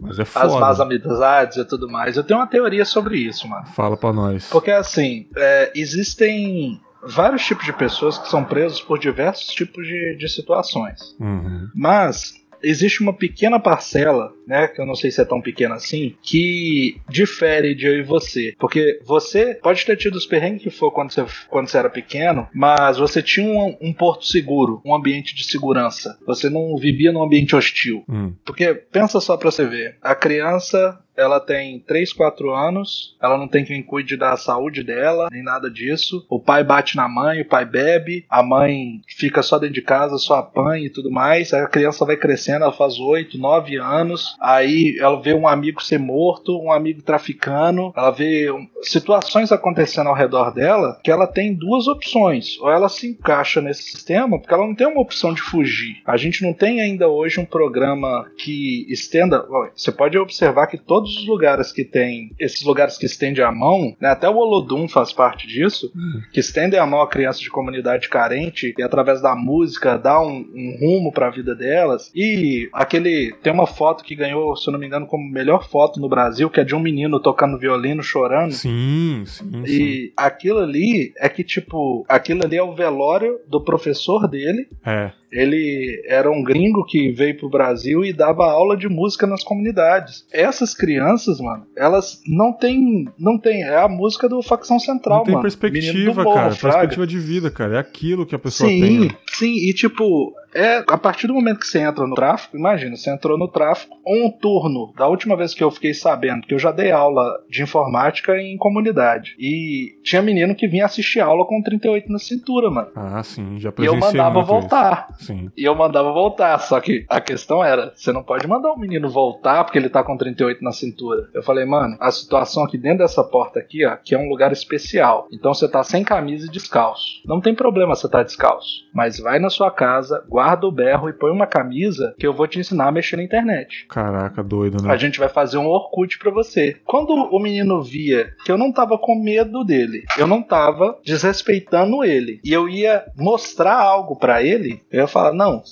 Speaker 2: Mas é foda. as más amizades e tudo mais. Eu tenho uma teoria sobre isso, mano.
Speaker 1: Fala pra nós.
Speaker 2: Porque assim, é, existem vários tipos de pessoas que são presos por diversos tipos de, de situações. Uhum. Mas existe uma pequena parcela, né, que eu não sei se é tão pequena assim, que difere de eu e você. Porque você pode ter tido os perrengues que for quando você, quando você era pequeno, mas você tinha um, um porto seguro, um ambiente de segurança. Você não vivia num ambiente hostil. Hum. Porque pensa só pra você ver, a criança ela tem 3, 4 anos, ela não tem quem cuide da saúde dela, nem nada disso. O pai bate na mãe, o pai bebe, a mãe fica só dentro de casa, só apanha e tudo mais. A criança vai crescendo, ela faz 8, 9 anos, aí ela vê um amigo ser morto, um amigo traficando, ela vê situações acontecendo ao redor dela que ela tem duas opções. Ou ela se encaixa nesse sistema, porque ela não tem uma opção de fugir. A gente não tem ainda hoje um programa que estenda. Você pode observar que todos todos os lugares que tem, esses lugares que estendem a mão, né, até o Olodum faz parte disso, uhum. que estendem a mão a crianças de comunidade carente e através da música dá um, um rumo para a vida delas. E aquele tem uma foto que ganhou, se eu não me engano, como melhor foto no Brasil, que é de um menino tocando violino chorando.
Speaker 1: Sim, sim.
Speaker 2: E sim. aquilo ali é que tipo, aquilo ali é o velório do professor dele.
Speaker 1: É.
Speaker 2: Ele era um gringo que veio pro Brasil e dava aula de música nas comunidades. Essas crianças, mano, elas não têm. Não tem. É a música do facção central,
Speaker 1: não tem
Speaker 2: mano.
Speaker 1: perspectiva, cara. Fraga. Perspectiva de vida, cara. É aquilo que a pessoa
Speaker 2: sim,
Speaker 1: tem.
Speaker 2: Sim, sim. E tipo, é a partir do momento que você entra no tráfico, imagina, você entrou no tráfico, um turno, da última vez que eu fiquei sabendo, que eu já dei aula de informática em comunidade, e tinha menino que vinha assistir aula com 38 na cintura, mano.
Speaker 1: Ah, sim, já
Speaker 2: E eu mandava voltar.
Speaker 1: Isso. Sim.
Speaker 2: E eu mandava voltar, só que a questão era, você não pode mandar o um menino voltar porque ele tá com 38 na cintura. Eu falei, mano, a situação aqui dentro dessa porta aqui, ó, que é um lugar especial. Então você tá sem camisa e descalço. Não tem problema você tá descalço, mas vai na sua casa, guarda guarda o berro e põe uma camisa que eu vou te ensinar a mexer na internet.
Speaker 1: Caraca, doido, né?
Speaker 2: A gente vai fazer um Orkut pra você. Quando o menino via que eu não tava com medo dele, eu não tava desrespeitando ele, e eu ia mostrar algo para ele, eu ia falar: Não,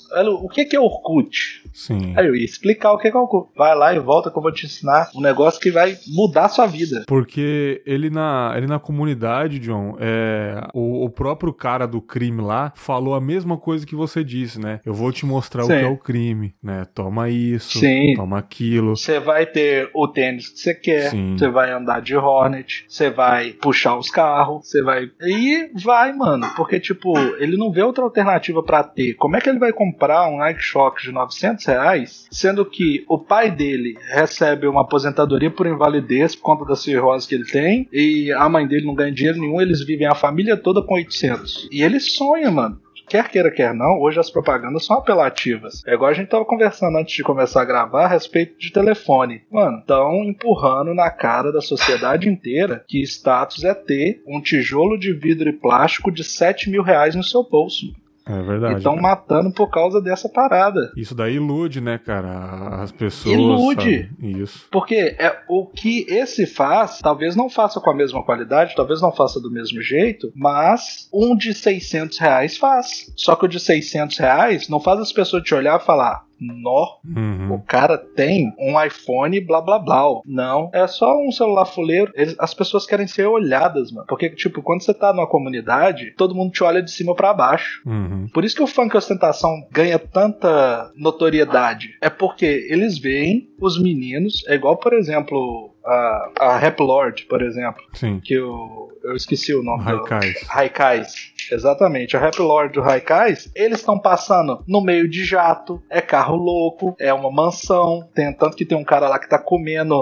Speaker 2: o que é Orkut?
Speaker 1: Sim.
Speaker 2: Aí eu ia explicar o que é Orkut. Vai lá e volta que eu vou te ensinar um negócio que vai mudar a sua vida.
Speaker 1: Porque ele na, ele na comunidade, John, é, o, o próprio cara do crime lá falou a mesma coisa que você disse, né? Eu vou te mostrar Sim. o que é o crime, né? Toma isso, Sim. toma aquilo.
Speaker 2: Você vai ter o tênis que você quer, você vai andar de Hornet, você vai puxar os carros, você vai. E vai, mano. Porque, tipo, ele não vê outra alternativa para ter. Como é que ele vai comprar um Nike Shock de 900 reais, sendo que o pai dele recebe uma aposentadoria por invalidez por conta da cirrose que ele tem, e a mãe dele não ganha dinheiro nenhum, eles vivem a família toda com 800. E ele sonha, mano quer queira, quer não, hoje as propagandas são apelativas. É igual a gente tava conversando antes de começar a gravar a respeito de telefone. Mano, estão empurrando na cara da sociedade inteira que status é ter um tijolo de vidro e plástico de 7 mil reais no seu bolso.
Speaker 1: É verdade.
Speaker 2: Estão matando por causa dessa parada.
Speaker 1: Isso daí ilude, né, cara? As pessoas.
Speaker 2: Ilude.
Speaker 1: Sabe? Isso.
Speaker 2: Porque é o que esse faz, talvez não faça com a mesma qualidade, talvez não faça do mesmo jeito, mas um de 600 reais faz. Só que o de 600 reais não faz as pessoas te olhar e falar: nó, uhum. o cara tem um iPhone blá blá blá. Não, é só um celular fuleiro. Eles, as pessoas querem ser olhadas, mano. Porque, tipo, quando você tá numa comunidade, todo mundo te olha de cima para baixo.
Speaker 1: Uhum.
Speaker 2: Por isso que o funk ostentação ganha tanta notoriedade. É porque eles veem os meninos, é igual, por exemplo, a, a Rap Lord, por exemplo.
Speaker 1: Sim.
Speaker 2: Que eu, eu esqueci o nome.
Speaker 1: Raikais.
Speaker 2: Raikais. Exatamente. A Rap Lord do Raikais, eles estão passando no meio de jato, é carro louco, é uma mansão, tem tanto que tem um cara lá que tá comendo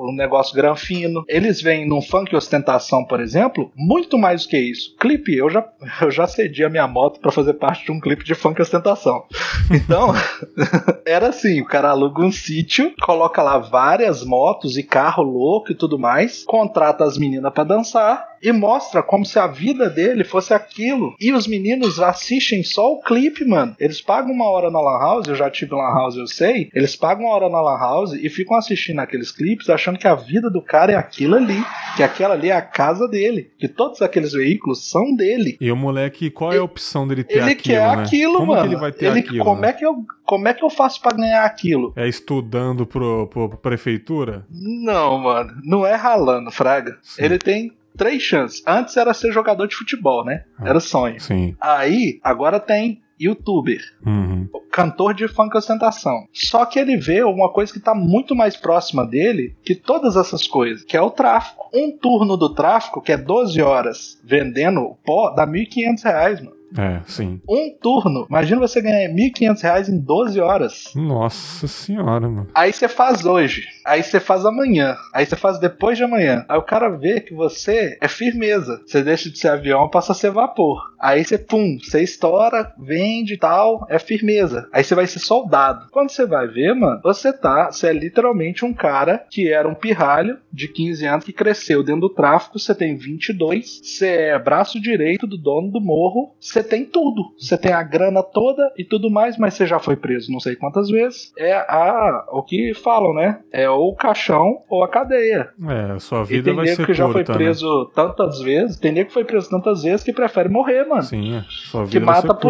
Speaker 2: um negócio granfino. Eles vêm num funk ostentação, por exemplo, muito mais do que isso. Clipe, eu já, (laughs) eu já cedi a minha moto para fazer parte de um clipe de funk ostentação. Então, (laughs) era assim, o cara aluga um sítio, coloca lá várias motos e carro louco e tudo mais, contrata as meninas para dançar e mostra como se a vida dele fosse aquilo. E os meninos assistem só o clipe, mano. Eles pagam uma hora na Lan House, eu já tive Lan House, eu sei. Eles pagam uma hora na Lan House e ficam assistindo aqueles clipes achando que a vida do cara é aquilo ali, que aquela ali é a casa dele, que todos aqueles veículos são dele.
Speaker 1: E o moleque, qual é a opção dele ter
Speaker 2: ele
Speaker 1: aquilo,
Speaker 2: quer
Speaker 1: né?
Speaker 2: aquilo,
Speaker 1: como
Speaker 2: mano.
Speaker 1: Que ele vai ter
Speaker 2: ele,
Speaker 1: aquilo?
Speaker 2: Como
Speaker 1: né?
Speaker 2: é que eu como é que eu faço para ganhar aquilo?
Speaker 1: É estudando pro, pro, pro prefeitura?
Speaker 2: Não, mano. Não é ralando, Fraga.
Speaker 1: Sim.
Speaker 2: Ele tem três chances. Antes era ser jogador de futebol, né?
Speaker 1: Ah.
Speaker 2: Era sonho.
Speaker 1: Sim.
Speaker 2: Aí, agora tem youtuber.
Speaker 1: Uhum.
Speaker 2: Cantor de funk ostentação. Só que ele vê uma coisa que tá muito mais próxima dele que todas essas coisas, que é o tráfico. Um turno do tráfico, que é 12 horas vendendo pó, dá 1.500 reais, mano.
Speaker 1: É, sim.
Speaker 2: Um turno. Imagina você ganhar 1.500 reais em 12 horas.
Speaker 1: Nossa senhora, mano.
Speaker 2: Aí você faz hoje. Aí você faz amanhã. Aí você faz depois de amanhã. Aí o cara vê que você é firmeza. Você deixa de ser avião passa a ser vapor. Aí você, pum, você estoura, vende e tal, é firmeza. Aí você vai ser soldado. Quando você vai ver, mano, você tá, você é literalmente um cara que era um pirralho de 15 anos que cresceu dentro do tráfico. Você tem 22. Você é braço direito do dono do morro. Você tem tudo. Você tem a grana toda e tudo mais, mas você já foi preso não sei quantas vezes. É a o que falam, né? É ou o caixão ou a cadeia.
Speaker 1: É, a sua vida
Speaker 2: tem
Speaker 1: vai
Speaker 2: nego
Speaker 1: ser
Speaker 2: que já foi
Speaker 1: curta, né?
Speaker 2: preso tantas vezes, tem nego que foi preso tantas vezes que prefere morrer, mano.
Speaker 1: Sim, sua
Speaker 2: que
Speaker 1: vida ser
Speaker 2: mata a
Speaker 1: curta.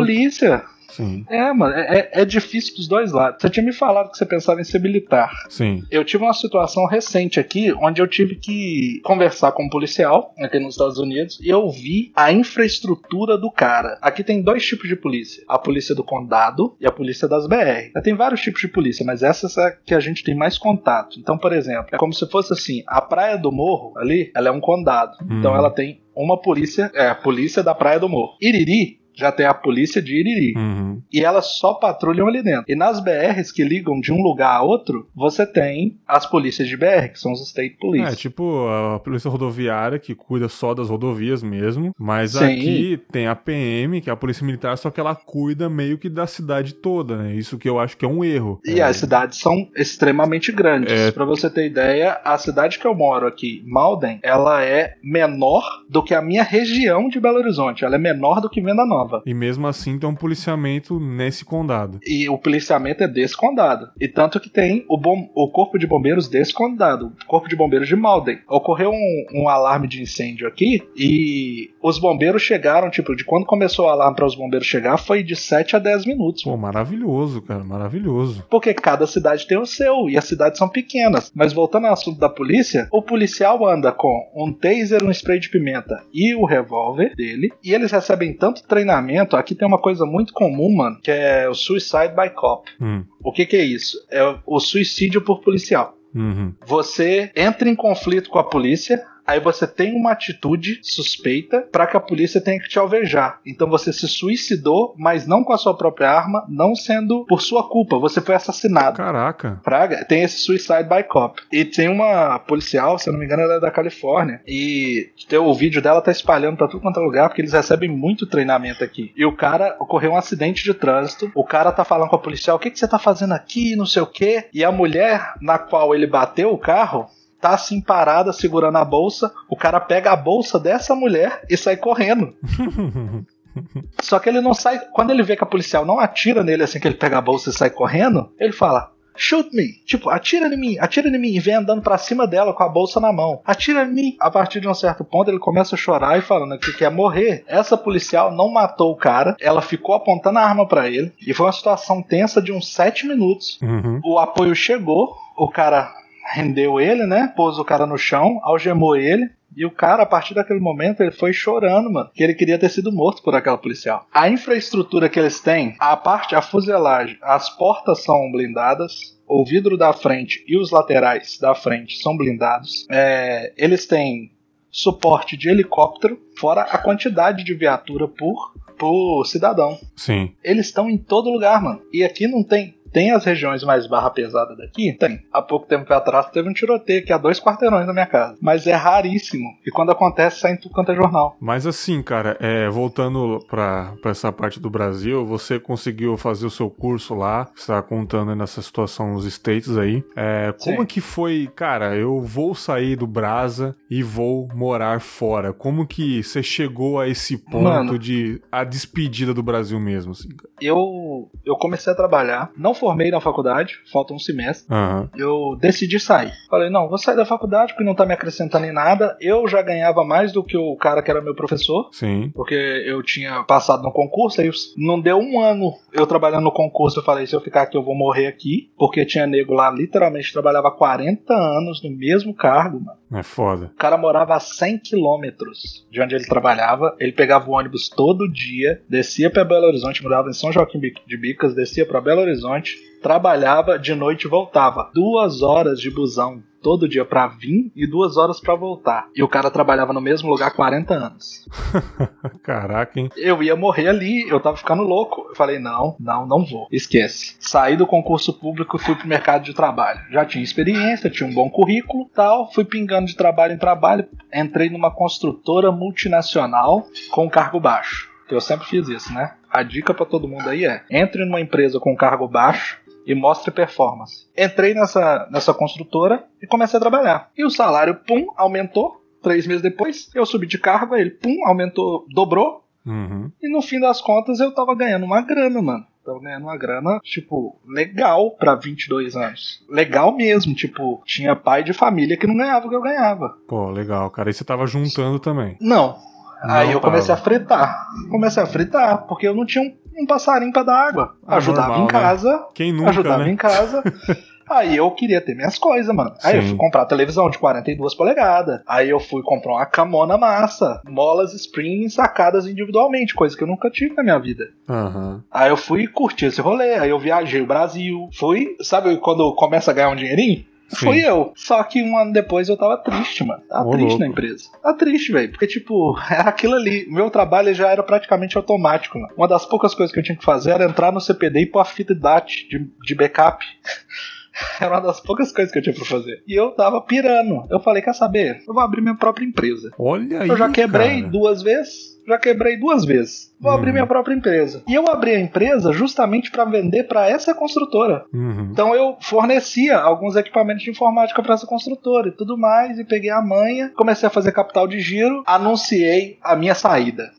Speaker 1: Sim,
Speaker 2: É, mano, é, é difícil dos dois lados. Você tinha me falado que você pensava em ser militar.
Speaker 1: sim.
Speaker 2: Eu tive uma situação recente aqui onde eu tive que conversar com um policial aqui nos Estados Unidos e eu vi a infraestrutura do cara. Aqui tem dois tipos de polícia: a polícia do condado e a polícia das BR. Tem vários tipos de polícia, mas essa é a que a gente tem mais contato. Então, por exemplo, é como se fosse assim: a Praia do Morro ali, ela é um condado. Então
Speaker 1: Hum.
Speaker 2: ela tem uma polícia, é a polícia da Praia do Morro. Iriri já tem a polícia de Iriri
Speaker 1: Uhum.
Speaker 2: e elas só patrulham ali dentro. E nas BRs que ligam de um lugar a outro, você tem as polícias de BR, que são os State Police.
Speaker 1: É, tipo a polícia rodoviária que cuida só das rodovias mesmo, mas
Speaker 2: Sim.
Speaker 1: aqui tem a PM, que é a polícia militar, só que ela cuida meio que da cidade toda, né? Isso que eu acho que é um erro.
Speaker 2: E
Speaker 1: É,
Speaker 2: as cidades são extremamente grandes.
Speaker 1: É.
Speaker 2: Pra você ter ideia, a cidade que eu moro aqui, Malden, ela é menor do que a minha região de Belo Horizonte. Ela é menor do que Venda Nova.
Speaker 1: E mesmo assim tem um policiamento nesse condado.
Speaker 2: E o policiamento é desse condado. E tanto que tem o, bom, o corpo de bombeiros desse condado, o corpo de bombeiros de Malden. Ocorreu um, um alarme de incêndio aqui e os bombeiros chegaram, tipo, de quando começou o alarme para os bombeiros chegar, foi de 7 a 10 minutos.
Speaker 1: Pô, maravilhoso, cara, maravilhoso.
Speaker 2: Porque cada cidade tem o seu e as cidades são pequenas. Mas voltando ao assunto da polícia, o policial anda com um taser, um spray de pimenta e o revólver dele. E eles recebem tanto treinamento. Aqui tem uma coisa muito comum, mano, que é o suicide by cop.
Speaker 1: Hum,
Speaker 2: O que, que é isso? É o suicídio por policial.
Speaker 1: uhum.
Speaker 2: Você entra em conflito com a polícia. Aí você tem uma atitude suspeita para que a polícia tenha que te alvejar. Então você se suicidou, mas não com a sua própria arma, não sendo por sua culpa. Você foi assassinado.
Speaker 1: Caraca.
Speaker 2: Praga, tem esse suicide by cop. E tem uma policial, se eu não me engano, ela é da Califórnia. E o vídeo dela tá espalhando pra tudo quanto é lugar, porque eles recebem muito treinamento aqui. E o cara ocorreu um acidente de trânsito. O cara tá falando com a policial: o que, que você tá fazendo aqui? Não sei o quê. E a mulher na qual ele bateu o carro tá assim parada, segurando a bolsa. O cara pega a bolsa dessa mulher e sai correndo. (laughs) Só que ele não sai. Quando ele vê que a policial não atira nele assim que ele pega a bolsa e sai correndo, ele fala: Shoot me! Tipo, atira em mim, atira em mim, e vem andando pra cima dela com a bolsa na mão. Atira em mim! A partir de um certo ponto, ele começa a chorar e falando que quer morrer. Essa policial não matou o cara, ela ficou apontando a arma para ele, e foi uma situação tensa de uns 7 minutos. Uhum. O apoio chegou, o cara rendeu ele, né? Pôs o cara no chão, algemou ele. E o cara, a partir daquele momento, ele foi chorando, mano, que ele queria ter sido morto por aquela policial. A infraestrutura que eles têm, a parte, a fuselagem, as portas são blindadas, o vidro da frente e os laterais da frente são blindados. É, eles têm suporte de helicóptero, fora a quantidade de viatura por, por cidadão.
Speaker 1: Sim.
Speaker 2: Eles estão em todo lugar, mano. E aqui não tem tem as regiões mais barra pesada daqui? Tem. Há pouco tempo atrás teve um tiroteio aqui a dois quarteirões da minha casa. Mas é raríssimo. E quando acontece, sai em tudo quanto é jornal.
Speaker 1: Mas assim, cara, é, voltando pra, pra essa parte do Brasil, você conseguiu fazer o seu curso lá. Você tá contando nessa situação nos States aí. É, como Sim. que foi, cara, eu vou sair do Brasa e vou morar fora. Como que você chegou a esse ponto Mano, de a despedida do Brasil mesmo, assim, cara?
Speaker 2: Eu, eu comecei a trabalhar, não formei na faculdade, falta um semestre.
Speaker 1: Uhum.
Speaker 2: Eu decidi sair. Falei, não, vou sair da faculdade porque não tá me acrescentando em nada. Eu já ganhava mais do que o cara que era meu professor.
Speaker 1: Sim.
Speaker 2: Porque eu tinha passado no concurso, aí não deu um ano eu trabalhando no concurso. Eu falei, se eu ficar aqui, eu vou morrer aqui. Porque tinha nego lá, literalmente, trabalhava 40 anos no mesmo cargo, mano.
Speaker 1: É foda.
Speaker 2: O cara morava a 100 quilômetros de onde ele trabalhava. Ele pegava o ônibus todo dia, descia para Belo Horizonte, morava em São Joaquim de Bicas, descia para Belo Horizonte, trabalhava de noite e voltava. Duas horas de busão todo dia para vir e duas horas para voltar. E o cara trabalhava no mesmo lugar há 40 anos. (laughs)
Speaker 1: Caraca, hein?
Speaker 2: Eu ia morrer ali, eu tava ficando louco. Eu falei, não, não, não vou. Esquece. Saí do concurso público e fui pro mercado de trabalho. Já tinha experiência, tinha um bom currículo tal. Fui pingando de trabalho em trabalho. Entrei numa construtora multinacional com cargo baixo. Eu sempre fiz isso, né? A dica para todo mundo aí é: entre numa empresa com cargo baixo, e mostre performance. Entrei nessa, nessa construtora e comecei a trabalhar. E o salário, pum, aumentou. Três meses depois, eu subi de cargo, ele, pum, aumentou, dobrou.
Speaker 1: Uhum.
Speaker 2: E no fim das contas, eu tava ganhando uma grana, mano. Tava ganhando uma grana, tipo, legal pra 22 anos. Legal mesmo, tipo, tinha pai de família que não ganhava o que eu ganhava.
Speaker 1: Pô, legal, cara. E você tava juntando também?
Speaker 2: Não. Não Aí eu comecei a fritar. Comecei a fritar, porque eu não tinha um um passarinho para dar água. Ah, ajudava normal, em né? casa. Né?
Speaker 1: Quem nunca,
Speaker 2: Ajudava
Speaker 1: né?
Speaker 2: em casa. (laughs) Aí eu queria ter minhas coisas, mano. Aí Sim. eu fui comprar televisão de 42 polegadas. Aí eu fui comprar uma camona massa, molas spring sacadas individualmente, coisa que eu nunca tive na minha vida.
Speaker 1: Uhum.
Speaker 2: Aí eu fui curtir esse rolê, aí eu viajei o Brasil. Fui, sabe quando começa a ganhar um dinheirinho? Sim. Fui eu. Só que um ano depois eu tava triste, mano. Tava Ô, triste louco. na empresa. Tava triste, velho. Porque, tipo, (laughs) era aquilo ali. Meu trabalho já era praticamente automático, mano. Uma das poucas coisas que eu tinha que fazer era entrar no CPD e pôr a fita DAT de, de backup. (laughs) (laughs) Era uma das poucas coisas que eu tinha pra fazer. E eu tava pirando. Eu falei, quer saber? Eu vou abrir minha própria empresa.
Speaker 1: Olha aí.
Speaker 2: Eu já quebrei cara. duas vezes já quebrei duas vezes. Vou uhum. abrir minha própria empresa. E eu abri a empresa justamente para vender para essa construtora.
Speaker 1: Uhum.
Speaker 2: Então eu fornecia alguns equipamentos de informática para essa construtora e tudo mais. E peguei a manha, comecei a fazer capital de giro, anunciei a minha saída.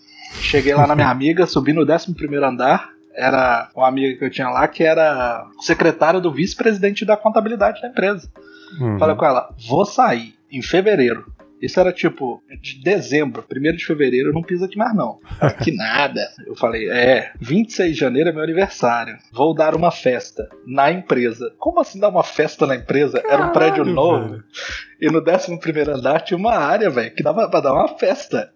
Speaker 2: Cheguei lá na minha (laughs) amiga, subi no 11 andar, era uma amiga que eu tinha lá que era secretária do vice-presidente da contabilidade da empresa. Uhum. Falei com ela: vou sair em fevereiro. Isso era tipo de dezembro, primeiro de fevereiro, não piso aqui mais não. (laughs) que nada. Eu falei, é, 26 de janeiro é meu aniversário. Vou dar uma festa na empresa. Como assim dar uma festa na empresa? Caralho, era um prédio novo. Velho. E no 11 andar tinha uma área, velho, que dava pra dar uma festa.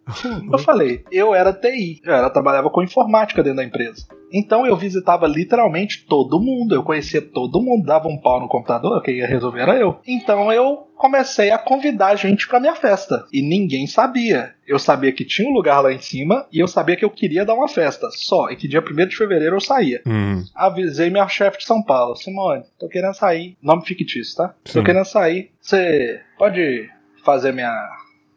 Speaker 2: eu falei, eu era TI, eu trabalhava com informática dentro da empresa. Então eu visitava literalmente todo mundo, eu conhecia todo mundo, dava um pau no computador, quem ia resolver era eu. Então eu comecei a convidar gente para minha festa e ninguém sabia. Eu sabia que tinha um lugar lá em cima e eu sabia que eu queria dar uma festa só e que dia 1 de fevereiro eu saía. Hum. Avisei minha chefe de São Paulo, Simone, tô querendo sair, nome fictício, tá? Sim. Tô querendo sair, você pode fazer minha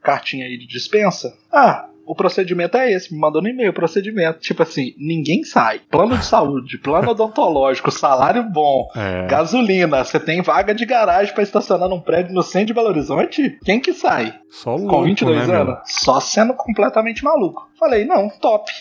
Speaker 2: cartinha aí de dispensa? Ah, o procedimento é esse, me mandou no e-mail o procedimento. Tipo assim, ninguém sai. Plano de saúde, plano odontológico, salário bom, é. gasolina, você tem vaga de garagem para estacionar num prédio no centro de Belo Horizonte? Quem que sai?
Speaker 1: Só louco, Com 22 né, anos? Meu?
Speaker 2: Só sendo completamente maluco. Falei, não, top.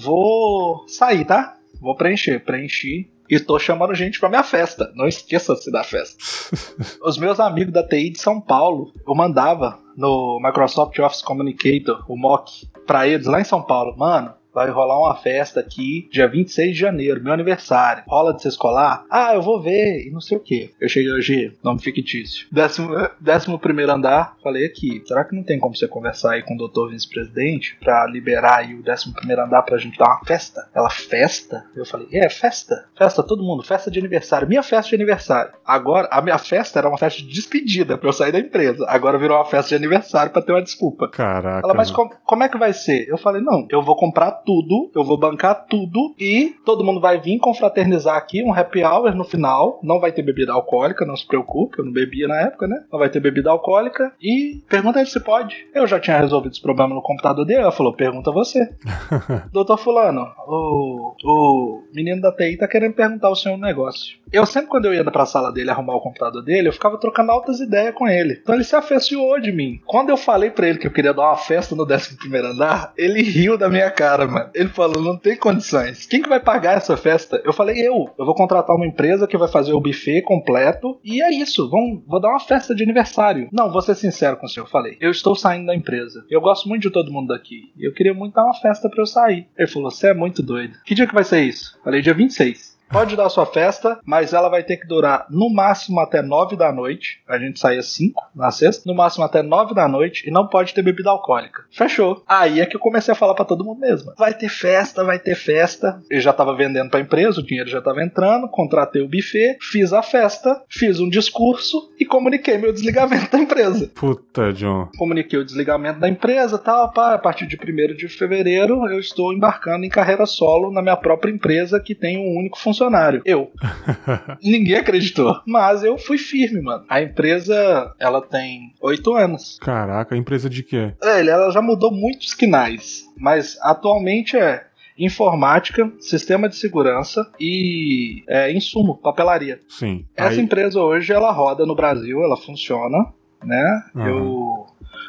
Speaker 2: Vou sair, tá? Vou preencher. Preenchi e tô chamando gente pra minha festa. Não esqueça-se da festa. (laughs) Os meus amigos da TI de São Paulo, eu mandava no Microsoft Office Communicator, o MOC, pra eles lá em São Paulo. Mano, vai rolar uma festa aqui, dia 26 de janeiro, meu aniversário. Rola de ser escolar? Ah, eu vou ver, e não sei o que. Eu cheguei hoje, nome fictício. Décimo, décimo primeiro andar, falei aqui, será que não tem como você conversar aí com o doutor vice-presidente pra liberar aí o décimo primeiro andar pra gente dar uma festa? Ela, festa? Eu falei, é, festa. Festa, todo mundo, festa de aniversário. Minha festa de aniversário. Agora, a minha festa era uma festa de despedida pra eu sair da empresa. Agora virou uma festa de aniversário pra ter uma desculpa.
Speaker 1: Caraca.
Speaker 2: Ela, mas com, como é que vai ser? Eu falei, não, eu vou comprar tudo, eu vou bancar tudo e todo mundo vai vir confraternizar aqui, um happy hour no final. Não vai ter bebida alcoólica, não se preocupe, eu não bebia na época, né? Não vai ter bebida alcoólica. E pergunta ele se pode. Eu já tinha resolvido esse problema no computador dele. Ela falou: pergunta você. (laughs) Doutor Fulano, o, o menino da TI tá querendo perguntar o senhor um negócio. Eu sempre, quando eu ia pra sala dele arrumar o computador dele, eu ficava trocando altas ideias com ele. Então ele se afeiçoou de mim. Quando eu falei para ele que eu queria dar uma festa no 11 andar, ele riu da minha cara, mano. Ele falou: não tem condições. Quem que vai pagar essa festa? Eu falei: eu. Eu vou contratar uma empresa que vai fazer o buffet completo. E é isso. Vou dar uma festa de aniversário. Não, vou ser sincero com o senhor. Eu falei: eu estou saindo da empresa. Eu gosto muito de todo mundo daqui. E eu queria muito dar uma festa para eu sair. Ele falou: você é muito doido. Que dia que vai ser isso? Falei: dia 26. Pode dar sua festa, mas ela vai ter que durar no máximo até 9 da noite. A gente saía 5 na sexta. No máximo até 9 da noite. E não pode ter bebida alcoólica. Fechou. Aí é que eu comecei a falar para todo mundo mesmo. Vai ter festa, vai ter festa. Eu já tava vendendo pra empresa, o dinheiro já tava entrando. Contratei o buffet, fiz a festa, fiz um discurso e comuniquei meu desligamento da empresa.
Speaker 1: Puta, John.
Speaker 2: Comuniquei o desligamento da empresa tal. Pá, a partir de 1 de fevereiro eu estou embarcando em carreira solo na minha própria empresa que tem um único funcionário funcionário. Eu. (laughs) Ninguém acreditou. Mas eu fui firme, mano. A empresa, ela tem oito anos.
Speaker 1: Caraca, a empresa de quê?
Speaker 2: É, ela já mudou muitos quinais. Mas atualmente é informática, sistema de segurança e é, insumo, papelaria.
Speaker 1: Sim.
Speaker 2: Essa Aí... empresa hoje ela roda no Brasil, ela funciona, né? Uhum. Eu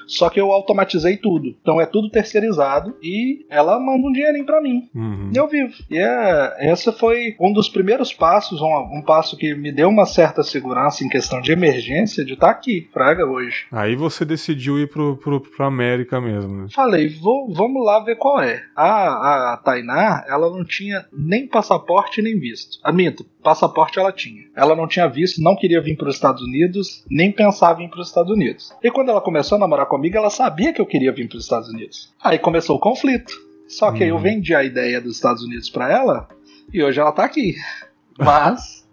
Speaker 2: só que eu automatizei tudo. Então é tudo terceirizado e ela manda um dinheirinho para mim. Uhum. E eu vivo. E é, essa foi um dos primeiros passos, um, um, passo que me deu uma certa segurança em questão de emergência de estar tá aqui, Fraga, hoje.
Speaker 1: Aí você decidiu ir pro, pro, pro América mesmo, né?
Speaker 2: Falei, vou, vamos lá ver qual é. A, a Tainá, ela não tinha nem passaporte nem visto. Admito, passaporte ela tinha. Ela não tinha visto, não queria vir para os Estados Unidos, nem pensava em ir para os Estados Unidos. E quando ela começou a namorar comigo, ela sabia que eu queria vir para os Estados Unidos. Aí começou o conflito. Só que uhum. eu vendi a ideia dos Estados Unidos para ela e hoje ela tá aqui. (laughs) Mas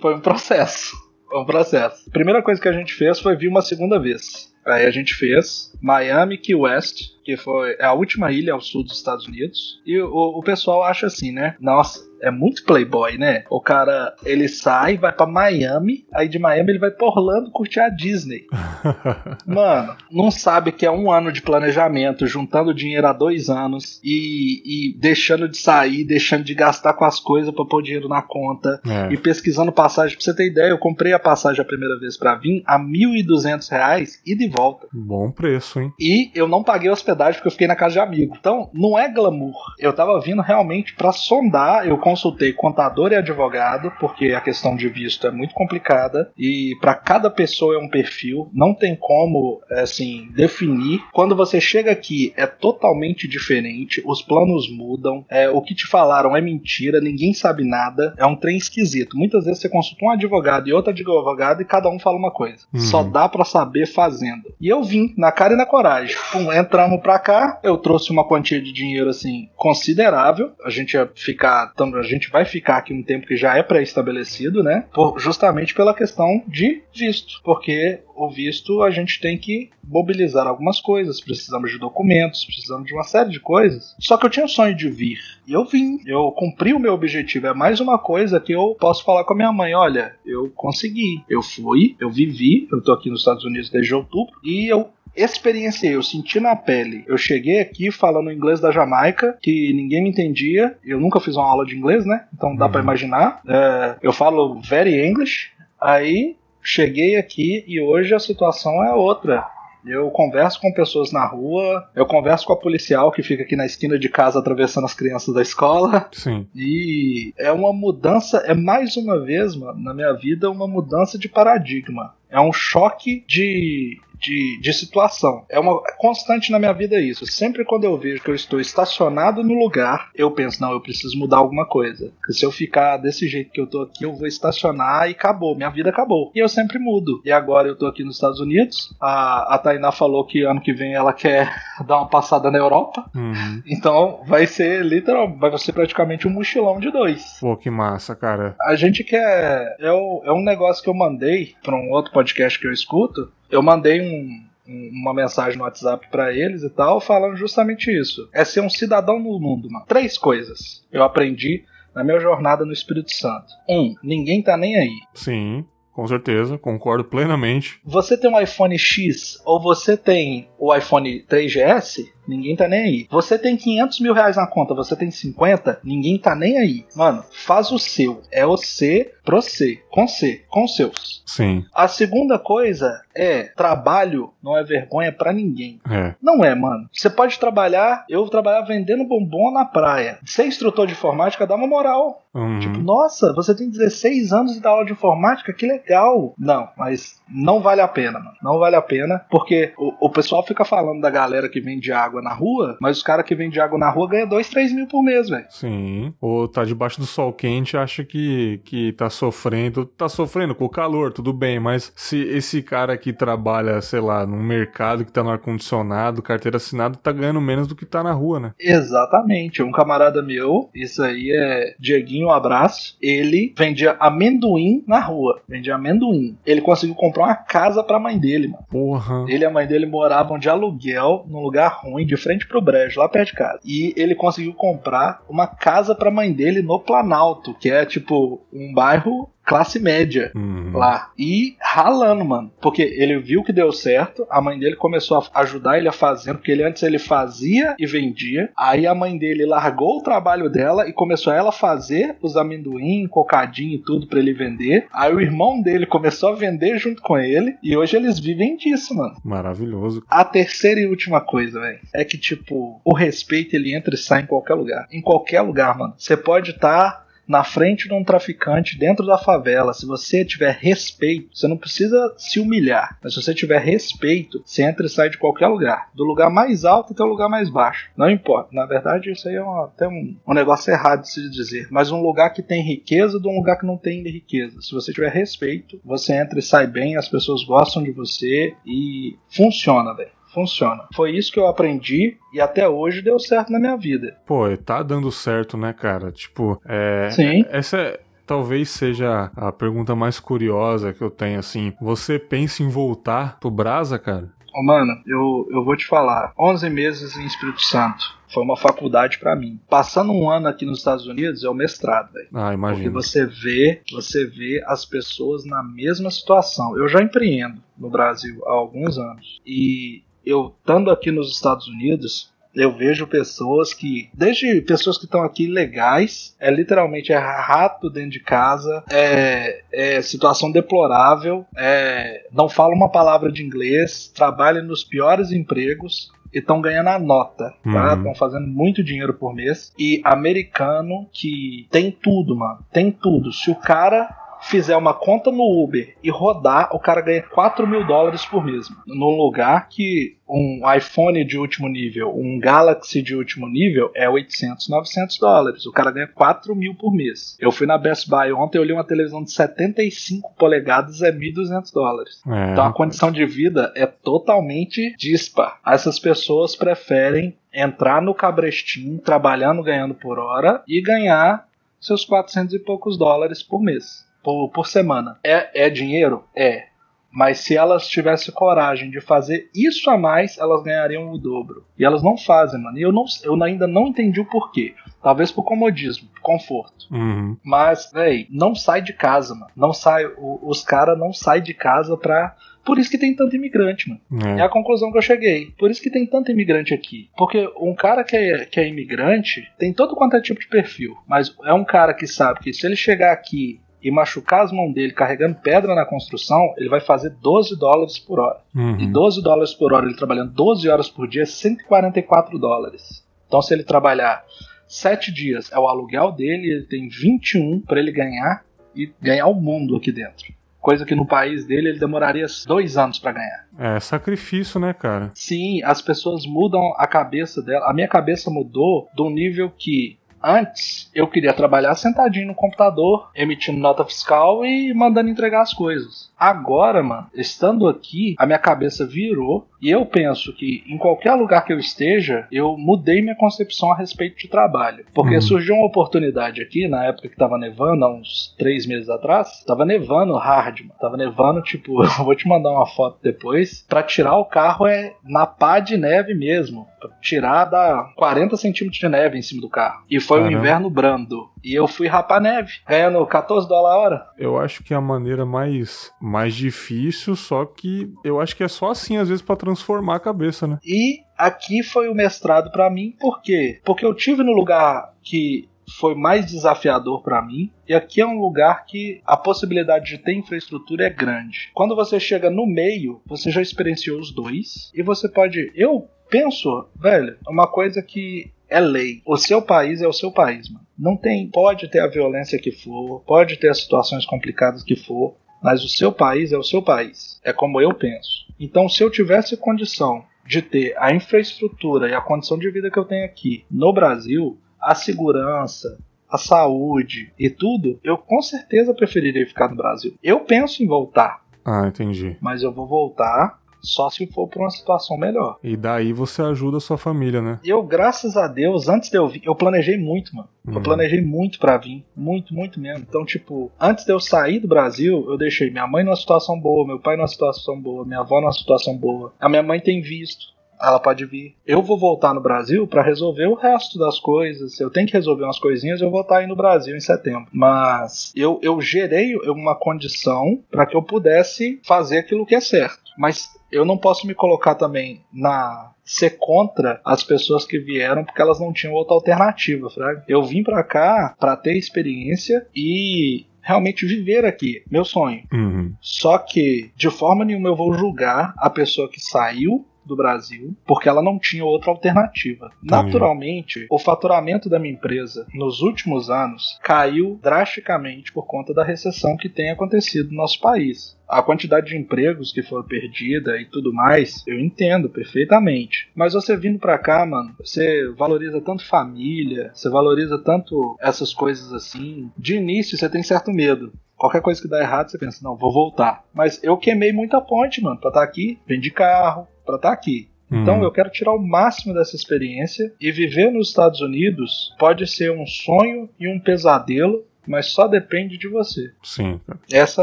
Speaker 2: foi um processo. Foi um processo. A primeira coisa que a gente fez foi vir uma segunda vez. Aí a gente fez Miami Key West, que foi é a última ilha ao sul dos Estados Unidos. E o, o pessoal acha assim, né? Nossa, é muito playboy, né? O cara, ele sai, vai para Miami, aí de Miami ele vai pra Orlando curtir a Disney. (laughs) Mano, não sabe que é um ano de planejamento, juntando dinheiro há dois anos e, e deixando de sair, deixando de gastar com as coisas para pôr dinheiro na conta é. e pesquisando passagem. Pra você ter ideia, eu comprei a passagem a primeira vez para vir a 1.200 reais e de volta.
Speaker 1: Bom preço, hein?
Speaker 2: E eu não paguei hospedagem porque eu fiquei na casa de amigo. Então, não é glamour. Eu tava vindo realmente para sondar, eu consultei contador e advogado, porque a questão de visto é muito complicada e para cada pessoa é um perfil, não tem como assim definir. Quando você chega aqui é totalmente diferente, os planos mudam, é, o que te falaram é mentira, ninguém sabe nada, é um trem esquisito. Muitas vezes você consulta um advogado e outro advogado e cada um fala uma coisa. Uhum. Só dá para saber fazendo. E eu vim, na cara e na coragem. Pum, entramos pra cá, eu trouxe uma quantia de dinheiro assim considerável. A gente ia ficar, a gente vai ficar aqui um tempo que já é pré-estabelecido, né? Por, justamente pela questão de visto, porque o visto a gente tem que mobilizar algumas coisas, precisamos de documentos, precisamos de uma série de coisas. Só que eu tinha o sonho de vir. E eu vim, eu cumpri o meu objetivo. É mais uma coisa que eu posso falar com a minha mãe: olha, eu consegui, eu fui, eu vivi, eu tô aqui nos Estados Unidos desde outubro, e eu experienciei, eu senti na pele. Eu cheguei aqui falando inglês da Jamaica, que ninguém me entendia. Eu nunca fiz uma aula de inglês, né? Então dá uhum. para imaginar. É, eu falo very English. Aí cheguei aqui e hoje a situação é outra. Eu converso com pessoas na rua, eu converso com a policial que fica aqui na esquina de casa atravessando as crianças da escola.
Speaker 1: Sim.
Speaker 2: E é uma mudança, é mais uma vez, mano, na minha vida, uma mudança de paradigma. É um choque de, de, de situação. É uma constante na minha vida isso. Sempre quando eu vejo que eu estou estacionado no lugar, eu penso, não, eu preciso mudar alguma coisa. Porque se eu ficar desse jeito que eu tô aqui, eu vou estacionar e acabou. Minha vida acabou. E eu sempre mudo. E agora eu tô aqui nos Estados Unidos. A, a Tainá falou que ano que vem ela quer (laughs) dar uma passada na Europa. Uhum. Então vai ser literal, vai ser praticamente um mochilão de dois.
Speaker 1: Pô, que massa, cara.
Speaker 2: A gente quer. É, é um negócio que eu mandei para um outro podcast que eu escuto eu mandei um, uma mensagem no WhatsApp para eles e tal, falando justamente isso. É ser um cidadão no mundo, mano. Três coisas eu aprendi na minha jornada no Espírito Santo. Um, ninguém tá nem aí.
Speaker 1: Sim. Com certeza, concordo plenamente.
Speaker 2: Você tem um iPhone X ou você tem o iPhone 3GS, ninguém tá nem aí. Você tem 500 mil reais na conta, você tem 50, ninguém tá nem aí. Mano, faz o seu. É o C pro C, com C, com seus.
Speaker 1: Sim.
Speaker 2: A segunda coisa é trabalho não é vergonha para ninguém.
Speaker 1: É.
Speaker 2: Não é, mano. Você pode trabalhar, eu trabalhar vendendo bombom na praia. Ser instrutor de informática dá uma moral.
Speaker 1: Uhum.
Speaker 2: Tipo, nossa, você tem 16 anos e dá aula de informática, que legal. Não, mas não vale a pena, mano. Não vale a pena, porque o, o pessoal fica falando da galera que vende água na rua, mas os caras que vendem água na rua ganham 2, 3 mil por mês, velho.
Speaker 1: Sim. Ou tá debaixo do sol quente acha que, que tá sofrendo. Tá sofrendo com o calor, tudo bem, mas se esse cara que trabalha, sei lá, num mercado que tá no ar-condicionado, carteira assinada, tá ganhando menos do que tá na rua, né?
Speaker 2: Exatamente. Um camarada meu, isso aí é Dieguinho, um abraço. Ele vendia amendoim na rua. Vendia amendoim. Ele conseguiu comprar uma casa pra mãe dele, mano.
Speaker 1: Porra.
Speaker 2: Ele e a mãe dele moravam de aluguel num lugar ruim, de frente pro brejo, lá perto de casa. E ele conseguiu comprar uma casa pra mãe dele no Planalto, que é tipo um bairro classe média
Speaker 1: uhum.
Speaker 2: lá. E ralando, mano. Porque ele viu que deu certo, a mãe dele começou a ajudar ele a fazer, porque ele antes ele fazia e vendia. Aí a mãe dele largou o trabalho dela e começou ela a fazer os amendoim, cocadinho e tudo para ele vender. Aí o irmão dele começou a vender junto com ele e hoje eles vivem disso, mano.
Speaker 1: Maravilhoso.
Speaker 2: A terceira e última coisa, velho, é que tipo, o respeito ele entra e sai em qualquer lugar. Em qualquer lugar, mano. Você pode estar tá na frente de um traficante dentro da favela, se você tiver respeito, você não precisa se humilhar, mas se você tiver respeito, você entra e sai de qualquer lugar, do lugar mais alto até o lugar mais baixo. Não importa. Na verdade, isso aí é um, até um, um negócio errado de se dizer, mas um lugar que tem riqueza de um lugar que não tem riqueza. Se você tiver respeito, você entra e sai bem, as pessoas gostam de você e funciona, velho funciona. Foi isso que eu aprendi e até hoje deu certo na minha vida.
Speaker 1: Pô, tá dando certo, né, cara? Tipo, é.
Speaker 2: Sim.
Speaker 1: Essa é talvez seja a pergunta mais curiosa que eu tenho, assim. Você pensa em voltar pro Brasa, cara?
Speaker 2: Oh, mano, eu, eu vou te falar. 11 meses em Espírito Santo. Foi uma faculdade para mim. Passando um ano aqui nos Estados Unidos é o mestrado, velho.
Speaker 1: Ah, imagina.
Speaker 2: Porque você vê, você vê as pessoas na mesma situação. Eu já empreendo no Brasil há alguns anos. E eu estando aqui nos Estados Unidos, eu vejo pessoas que, desde pessoas que estão aqui legais, é literalmente é rato dentro de casa, é, é situação deplorável, é, não fala uma palavra de inglês, trabalha nos piores empregos, e estão ganhando a nota, tá? Estão uhum. fazendo muito dinheiro por mês. E americano que tem tudo, mano. Tem tudo. Se o cara fizer uma conta no Uber e rodar, o cara ganha 4 mil dólares por mês. Num lugar que um iPhone de último nível, um Galaxy de último nível é 800, 900 dólares. O cara ganha 4 mil por mês. Eu fui na Best Buy ontem, eu olhei uma televisão de 75 polegadas, é 1.200 dólares. É, então a condição de vida é totalmente dispar. Essas pessoas preferem entrar no cabrestim, trabalhando, ganhando por hora e ganhar seus 400 e poucos dólares por mês, por, por semana. É, é dinheiro? É. Mas se elas tivessem coragem de fazer isso a mais, elas ganhariam o dobro. E elas não fazem, mano. E eu, não, eu ainda não entendi o porquê. Talvez por comodismo, por conforto.
Speaker 1: Uhum.
Speaker 2: Mas, véi, não sai de casa, mano. Não sai. Os caras não saem de casa pra. Por isso que tem tanto imigrante, mano. É. é. a conclusão que eu cheguei. Por isso que tem tanto imigrante aqui. Porque um cara que é, que é imigrante tem todo quanto é tipo de perfil. Mas é um cara que sabe que se ele chegar aqui e machucar as mãos dele carregando pedra na construção, ele vai fazer 12 dólares por hora.
Speaker 1: Uhum.
Speaker 2: E 12 dólares por hora, ele trabalhando 12 horas por dia, é 144 dólares. Então, se ele trabalhar 7 dias, é o aluguel dele, ele tem 21 para ele ganhar e ganhar o mundo aqui dentro. Coisa que no país dele ele demoraria dois anos para ganhar.
Speaker 1: É sacrifício, né, cara?
Speaker 2: Sim, as pessoas mudam a cabeça dela. A minha cabeça mudou do nível que Antes, eu queria trabalhar sentadinho no computador, emitindo nota fiscal e mandando entregar as coisas. Agora, mano, estando aqui, a minha cabeça virou e eu penso que em qualquer lugar que eu esteja, eu mudei minha concepção a respeito de trabalho. Porque uhum. surgiu uma oportunidade aqui, na época que tava nevando, há uns três meses atrás, tava nevando hard, mano. Tava nevando, tipo, (laughs) eu vou te mandar uma foto depois. Pra tirar o carro é na pá de neve mesmo. Pra tirar da 40 centímetros de neve em cima do carro. E foi Caramba. um inverno brando. E eu fui rapar neve, ganhando 14 dólares a hora.
Speaker 1: Eu acho que a maneira mais, mais difícil, só que eu acho que é só assim, às vezes, para transformar a cabeça, né?
Speaker 2: E aqui foi o mestrado para mim, por quê? Porque eu tive no lugar que foi mais desafiador para mim. E aqui é um lugar que a possibilidade de ter infraestrutura é grande. Quando você chega no meio, você já experienciou os dois e você pode. Eu penso, velho, uma coisa que é lei. O seu país é o seu país, mano. Não tem, pode ter a violência que for, pode ter as situações complicadas que for, mas o seu país é o seu país. É como eu penso. Então, se eu tivesse condição de ter a infraestrutura e a condição de vida que eu tenho aqui no Brasil, a segurança, a saúde e tudo, eu com certeza preferiria ficar no Brasil. Eu penso em voltar.
Speaker 1: Ah, entendi.
Speaker 2: Mas eu vou voltar só se for para uma situação melhor.
Speaker 1: E daí você ajuda a sua família, né?
Speaker 2: Eu, graças a Deus, antes de eu vir, eu planejei muito, mano. Uhum. Eu planejei muito para vir. Muito, muito mesmo. Então, tipo, antes de eu sair do Brasil, eu deixei minha mãe numa situação boa, meu pai numa situação boa, minha avó numa situação boa. A minha mãe tem visto ela pode vir. Eu vou voltar no Brasil para resolver o resto das coisas. Eu tenho que resolver umas coisinhas, eu vou estar aí no Brasil em setembro. Mas eu, eu gerei uma condição para que eu pudesse fazer aquilo que é certo. Mas eu não posso me colocar também na ser contra as pessoas que vieram porque elas não tinham outra alternativa, fraga. Eu vim para cá para ter experiência e realmente viver aqui, meu sonho.
Speaker 1: Uhum.
Speaker 2: Só que de forma nenhuma eu vou julgar a pessoa que saiu do Brasil, porque ela não tinha outra alternativa. Naturalmente, o faturamento da minha empresa nos últimos anos caiu drasticamente por conta da recessão que tem acontecido no nosso país a quantidade de empregos que foram perdida e tudo mais, eu entendo perfeitamente. Mas você vindo pra cá, mano, você valoriza tanto família, você valoriza tanto essas coisas assim. De início, você tem certo medo. Qualquer coisa que dá errado, você pensa, não, vou voltar. Mas eu queimei muita ponte, mano, pra estar tá aqui. Vendi carro, pra estar tá aqui. Então uhum. eu quero tirar o máximo dessa experiência e viver nos Estados Unidos pode ser um sonho e um pesadelo, mas só depende de você.
Speaker 1: Sim.
Speaker 2: Essa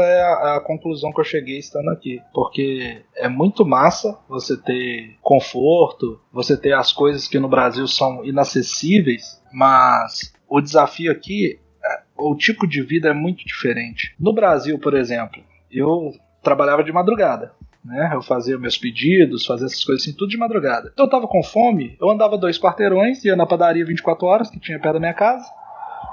Speaker 2: é a, a, conclusão que eu cheguei estando aqui, porque é muito massa você ter conforto, você ter as coisas que no Brasil são inacessíveis, mas o desafio aqui, é, o tipo de vida é muito diferente. No Brasil, por exemplo, eu trabalhava de madrugada né? Eu fazia meus pedidos, fazia essas coisas assim, tudo de madrugada. Então eu tava com fome, eu andava dois quarteirões, ia na padaria 24 horas, que tinha perto da minha casa,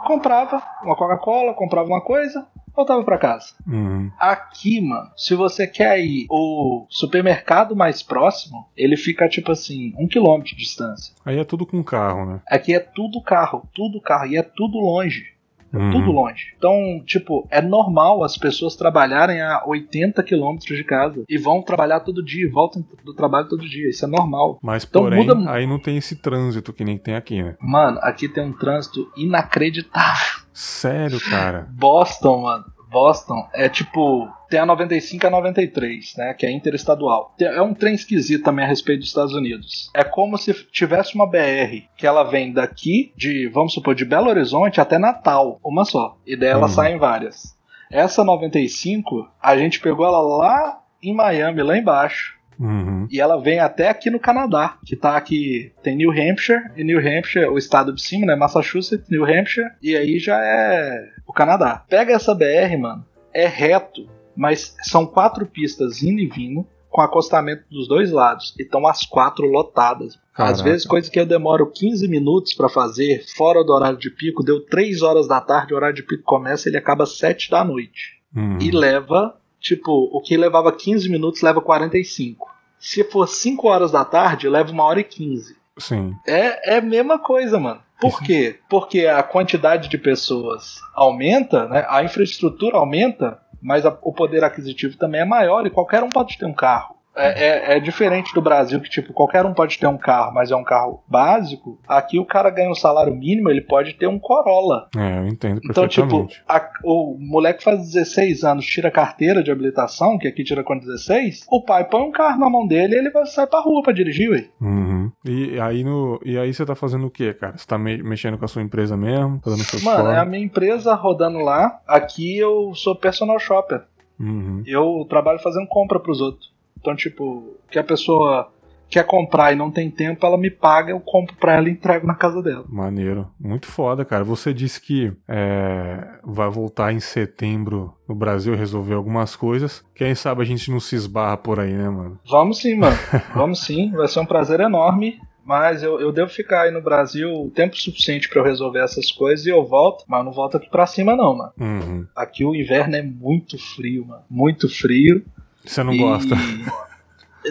Speaker 2: comprava uma Coca-Cola, comprava uma coisa, voltava para casa.
Speaker 1: Uhum.
Speaker 2: Aqui, mano, se você quer ir o supermercado mais próximo, ele fica tipo assim, um quilômetro de distância.
Speaker 1: Aí é tudo com carro, né?
Speaker 2: Aqui é tudo carro, tudo carro, e é tudo longe. É uhum. tudo longe. Então, tipo, é normal as pessoas trabalharem a 80 quilômetros de casa e vão trabalhar todo dia, voltam do trabalho todo dia. Isso é normal.
Speaker 1: Mas, então, porém, muda... aí não tem esse trânsito que nem tem aqui, né?
Speaker 2: Mano, aqui tem um trânsito inacreditável.
Speaker 1: Sério, cara?
Speaker 2: Boston, mano. Boston é tipo. Tem a 95 e a 93, né? Que é interestadual. É um trem esquisito também a respeito dos Estados Unidos. É como se tivesse uma BR que ela vem daqui, de, vamos supor, de Belo Horizonte até Natal, uma só. E dela uhum. saem várias. Essa 95, a gente pegou ela lá em Miami, lá embaixo.
Speaker 1: Uhum.
Speaker 2: E ela vem até aqui no Canadá, que tá aqui. Tem New Hampshire, e New Hampshire, o estado de cima, né? Massachusetts, New Hampshire, e aí já é o Canadá. Pega essa BR, mano, é reto, mas são quatro pistas indo e vindo, com acostamento dos dois lados, e estão as quatro lotadas. Caraca. Às vezes, coisa que eu demoro 15 minutos para fazer, fora do horário de pico, deu 3 horas da tarde, o horário de pico começa, ele acaba 7 da noite.
Speaker 1: Uhum.
Speaker 2: E leva Tipo, o que levava 15 minutos leva 45. Se for 5 horas da tarde, leva 1 hora e 15.
Speaker 1: Sim.
Speaker 2: É, é a mesma coisa, mano. Por quê? Porque a quantidade de pessoas aumenta, né? a infraestrutura aumenta, mas a, o poder aquisitivo também é maior e qualquer um pode ter um carro. É, é, é, diferente do Brasil, que tipo, qualquer um pode ter um carro, mas é um carro básico. Aqui o cara ganha um salário mínimo, ele pode ter um Corolla.
Speaker 1: É, eu entendo perfeitamente.
Speaker 2: Então, tipo, a, o moleque faz 16 anos, tira carteira de habilitação, que aqui tira com 16, o pai põe um carro na mão dele e ele vai sair pra rua pra dirigir, ué.
Speaker 1: Uhum. E aí no, e aí você tá fazendo o que, cara? Você tá me, mexendo com a sua empresa mesmo? Fazendo seus
Speaker 2: Mano, é a minha empresa rodando lá. Aqui eu sou personal shopper.
Speaker 1: Uhum.
Speaker 2: Eu trabalho fazendo compra pros outros. Então, tipo, que a pessoa quer comprar e não tem tempo, ela me paga, eu compro pra ela e entrego na casa dela.
Speaker 1: Maneiro. Muito foda, cara. Você disse que é, vai voltar em setembro no Brasil resolver algumas coisas. Quem sabe a gente não se esbarra por aí, né, mano?
Speaker 2: Vamos sim, mano. (laughs) Vamos sim. Vai ser um prazer enorme. Mas eu, eu devo ficar aí no Brasil o tempo suficiente para eu resolver essas coisas e eu volto. Mas eu não volto aqui pra cima, não, mano.
Speaker 1: Uhum.
Speaker 2: Aqui o inverno é muito frio, mano. Muito frio.
Speaker 1: Você não e... gosta?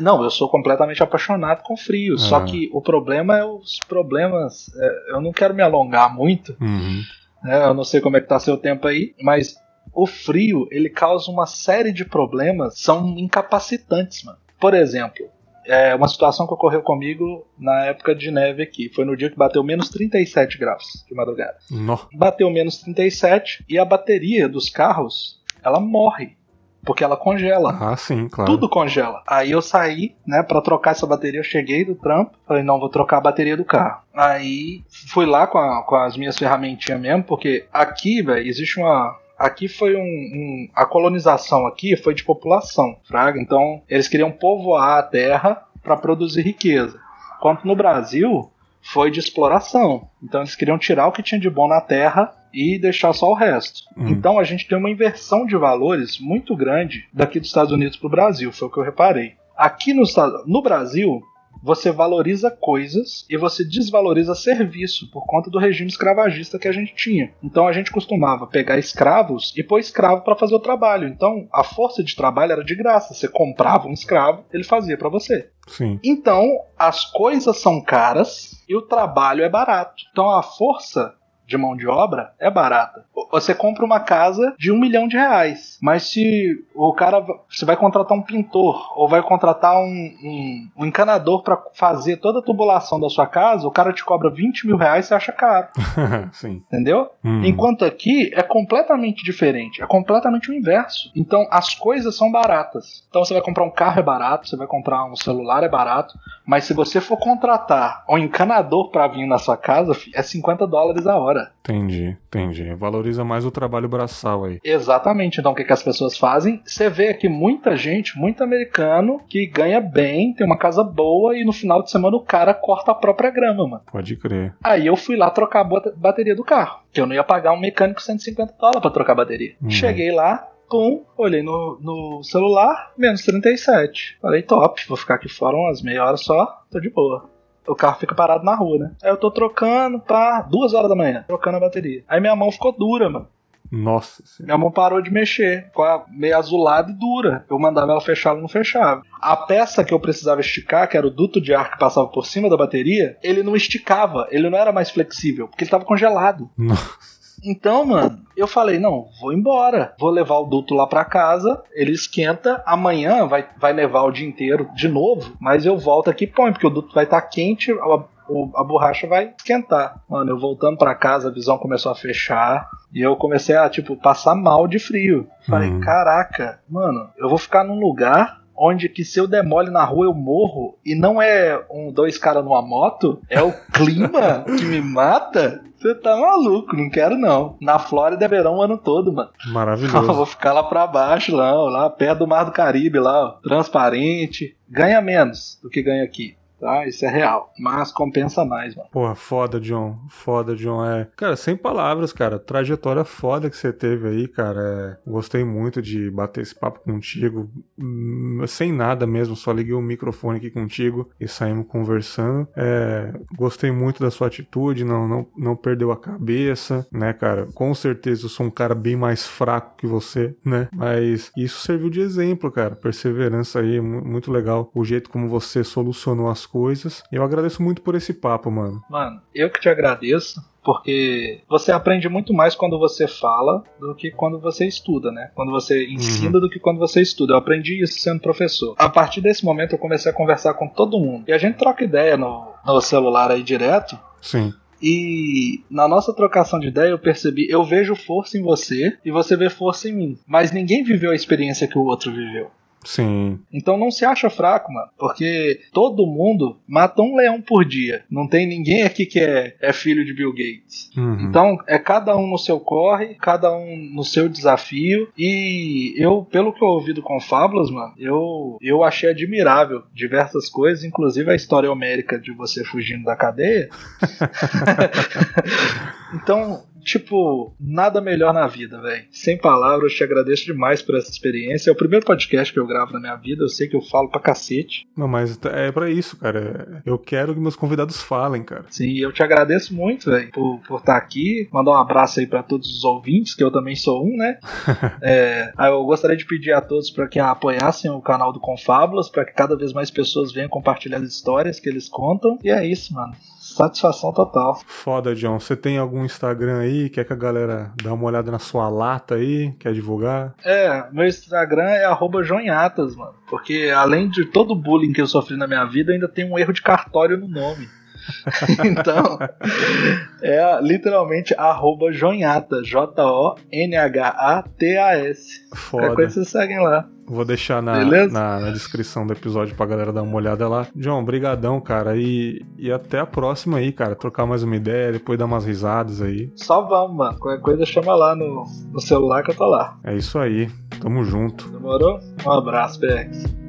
Speaker 2: Não, eu sou completamente apaixonado com frio. Ah. Só que o problema é os problemas. É, eu não quero me alongar muito.
Speaker 1: Uhum.
Speaker 2: Né, eu não sei como é que tá seu tempo aí, mas o frio ele causa uma série de problemas, são incapacitantes, mano. Por exemplo, é uma situação que ocorreu comigo na época de neve aqui. Foi no dia que bateu menos 37 graus de madrugada.
Speaker 1: No.
Speaker 2: Bateu menos 37 e a bateria dos carros ela morre porque ela congela.
Speaker 1: Ah, sim, claro.
Speaker 2: Tudo congela. Aí eu saí, né, para trocar essa bateria. Eu cheguei do trampo, falei, não, vou trocar a bateria do carro. Aí fui lá com, a, com as minhas ferramentinhas mesmo, porque aqui, velho, existe uma. Aqui foi um, um, A colonização aqui foi de população, fraga. Então, eles queriam povoar a terra para produzir riqueza. Enquanto no Brasil, foi de exploração. Então eles queriam tirar o que tinha de bom na terra e deixar só o resto. Uhum. Então a gente tem uma inversão de valores muito grande daqui dos Estados Unidos para o Brasil, foi o que eu reparei. Aqui no, no Brasil, você valoriza coisas e você desvaloriza serviço por conta do regime escravagista que a gente tinha. Então a gente costumava pegar escravos e pôr escravo para fazer o trabalho. Então a força de trabalho era de graça. Você comprava um escravo, ele fazia para você.
Speaker 1: Sim.
Speaker 2: Então as coisas são caras e o trabalho é barato. Então a força de mão de obra é barata. Você compra uma casa de um milhão de reais, mas se o cara você vai contratar um pintor ou vai contratar um, um, um encanador para fazer toda a tubulação da sua casa, o cara te cobra 20 mil reais, você acha caro. (laughs)
Speaker 1: Sim.
Speaker 2: Entendeu?
Speaker 1: Hum.
Speaker 2: Enquanto aqui é completamente diferente, é completamente o inverso. Então as coisas são baratas. Então você vai comprar um carro é barato, você vai comprar um celular é barato, mas se você for contratar um encanador para vir na sua casa, é 50 dólares a hora hora.
Speaker 1: Entendi, entendi. Valoriza mais o trabalho braçal aí.
Speaker 2: Exatamente. Então o que, que as pessoas fazem? Você vê aqui muita gente, muito americano, que ganha bem, tem uma casa boa e no final de semana o cara corta a própria grama, mano.
Speaker 1: Pode crer.
Speaker 2: Aí eu fui lá trocar a bateria do carro. Que eu não ia pagar um mecânico 150 dólares pra trocar a bateria. Uhum. Cheguei lá, Pum, olhei no, no celular, menos 37. Falei, top, vou ficar aqui fora umas meia hora só, tô de boa o carro fica parado na rua, né? Aí eu tô trocando, pá, duas horas da manhã, trocando a bateria. Aí minha mão ficou dura, mano.
Speaker 1: Nossa
Speaker 2: senhora. Minha mão parou de mexer, ficou meio azulada e dura. Eu mandava ela fechar, ela não fechava. A peça que eu precisava esticar, que era o duto de ar que passava por cima da bateria, ele não esticava, ele não era mais flexível, porque ele estava congelado.
Speaker 1: Nossa.
Speaker 2: Então, mano, eu falei, não, vou embora. Vou levar o duto lá pra casa, ele esquenta, amanhã vai, vai levar o dia inteiro de novo, mas eu volto aqui e põe, porque o duto vai estar tá quente, a, a borracha vai esquentar. Mano, eu voltando para casa, a visão começou a fechar. E eu comecei a, tipo, passar mal de frio. Falei, uhum. caraca, mano, eu vou ficar num lugar onde que se eu demole na rua eu morro e não é um dois caras numa moto, é o clima (laughs) que me mata. Você tá maluco, não quero não. Na Flórida é verão o ano todo, mano.
Speaker 1: Maravilhoso. (laughs)
Speaker 2: Vou ficar lá pra baixo, lá, lá perto do Mar do Caribe, lá, ó, transparente. Ganha menos do que ganha aqui tá? Isso é real. Mas compensa mais, mano.
Speaker 1: Porra, foda, John. Foda, John. É. Cara, sem palavras, cara. Trajetória foda que você teve aí, cara. É... Gostei muito de bater esse papo contigo. Hum, sem nada mesmo, só liguei o microfone aqui contigo e saímos conversando. É... Gostei muito da sua atitude, não, não, não perdeu a cabeça, né, cara? Com certeza eu sou um cara bem mais fraco que você, né? Mas isso serviu de exemplo, cara. Perseverança aí, muito legal. O jeito como você solucionou as coisas. Eu agradeço muito por esse papo, mano.
Speaker 2: Mano, eu que te agradeço porque você aprende muito mais quando você fala do que quando você estuda, né? Quando você ensina uhum. do que quando você estuda. Eu aprendi isso sendo professor. A partir desse momento eu comecei a conversar com todo mundo. E a gente troca ideia no, no celular aí direto.
Speaker 1: Sim.
Speaker 2: E na nossa trocação de ideia eu percebi, eu vejo força em você e você vê força em mim. Mas ninguém viveu a experiência que o outro viveu.
Speaker 1: Sim.
Speaker 2: Então não se acha fraco, mano. Porque todo mundo mata um leão por dia. Não tem ninguém aqui que é, é filho de Bill Gates. Uhum. Então é cada um no seu corre, cada um no seu desafio. E eu, pelo que eu ouvi do Confábulas, mano, eu, eu achei admirável diversas coisas, inclusive a história homérica de você fugindo da cadeia. (laughs) (laughs) então, tipo, nada melhor na vida, velho. Sem palavras, eu te agradeço demais por essa experiência. É o primeiro podcast que eu gravo na minha vida, eu sei que eu falo pra cacete.
Speaker 1: Não, mas é para isso, cara. Eu quero que meus convidados falem, cara.
Speaker 2: Sim, eu te agradeço muito, velho, por, por estar tá aqui. Mandar um abraço aí para todos os ouvintes, que eu também sou um, né? (laughs) é, eu gostaria de pedir a todos para que apoiassem o canal do Confábulas, para que cada vez mais pessoas venham compartilhar as histórias que eles contam. E é isso, mano. Satisfação total.
Speaker 1: Foda, John. Você tem algum Instagram aí? Quer que a galera dê uma olhada na sua lata aí? Quer divulgar?
Speaker 2: É, meu Instagram é jonhatas, mano. Porque além de todo o bullying que eu sofri na minha vida, ainda tem um erro de cartório no nome. (laughs) então, é literalmente arroba jonhata, J-O-N-H-A-T-A-S.
Speaker 1: Foda. Qualquer
Speaker 2: coisa vocês seguem lá.
Speaker 1: Vou deixar na, na, na, descrição do episódio pra galera dar uma olhada lá. John, brigadão, cara. E, e até a próxima aí, cara. Trocar mais uma ideia, depois dar umas risadas aí.
Speaker 2: Só vamos, mano. Qualquer coisa chama lá no, no celular que eu tô lá.
Speaker 1: É isso aí. Tamo junto.
Speaker 2: Demorou? Um abraço, Bex.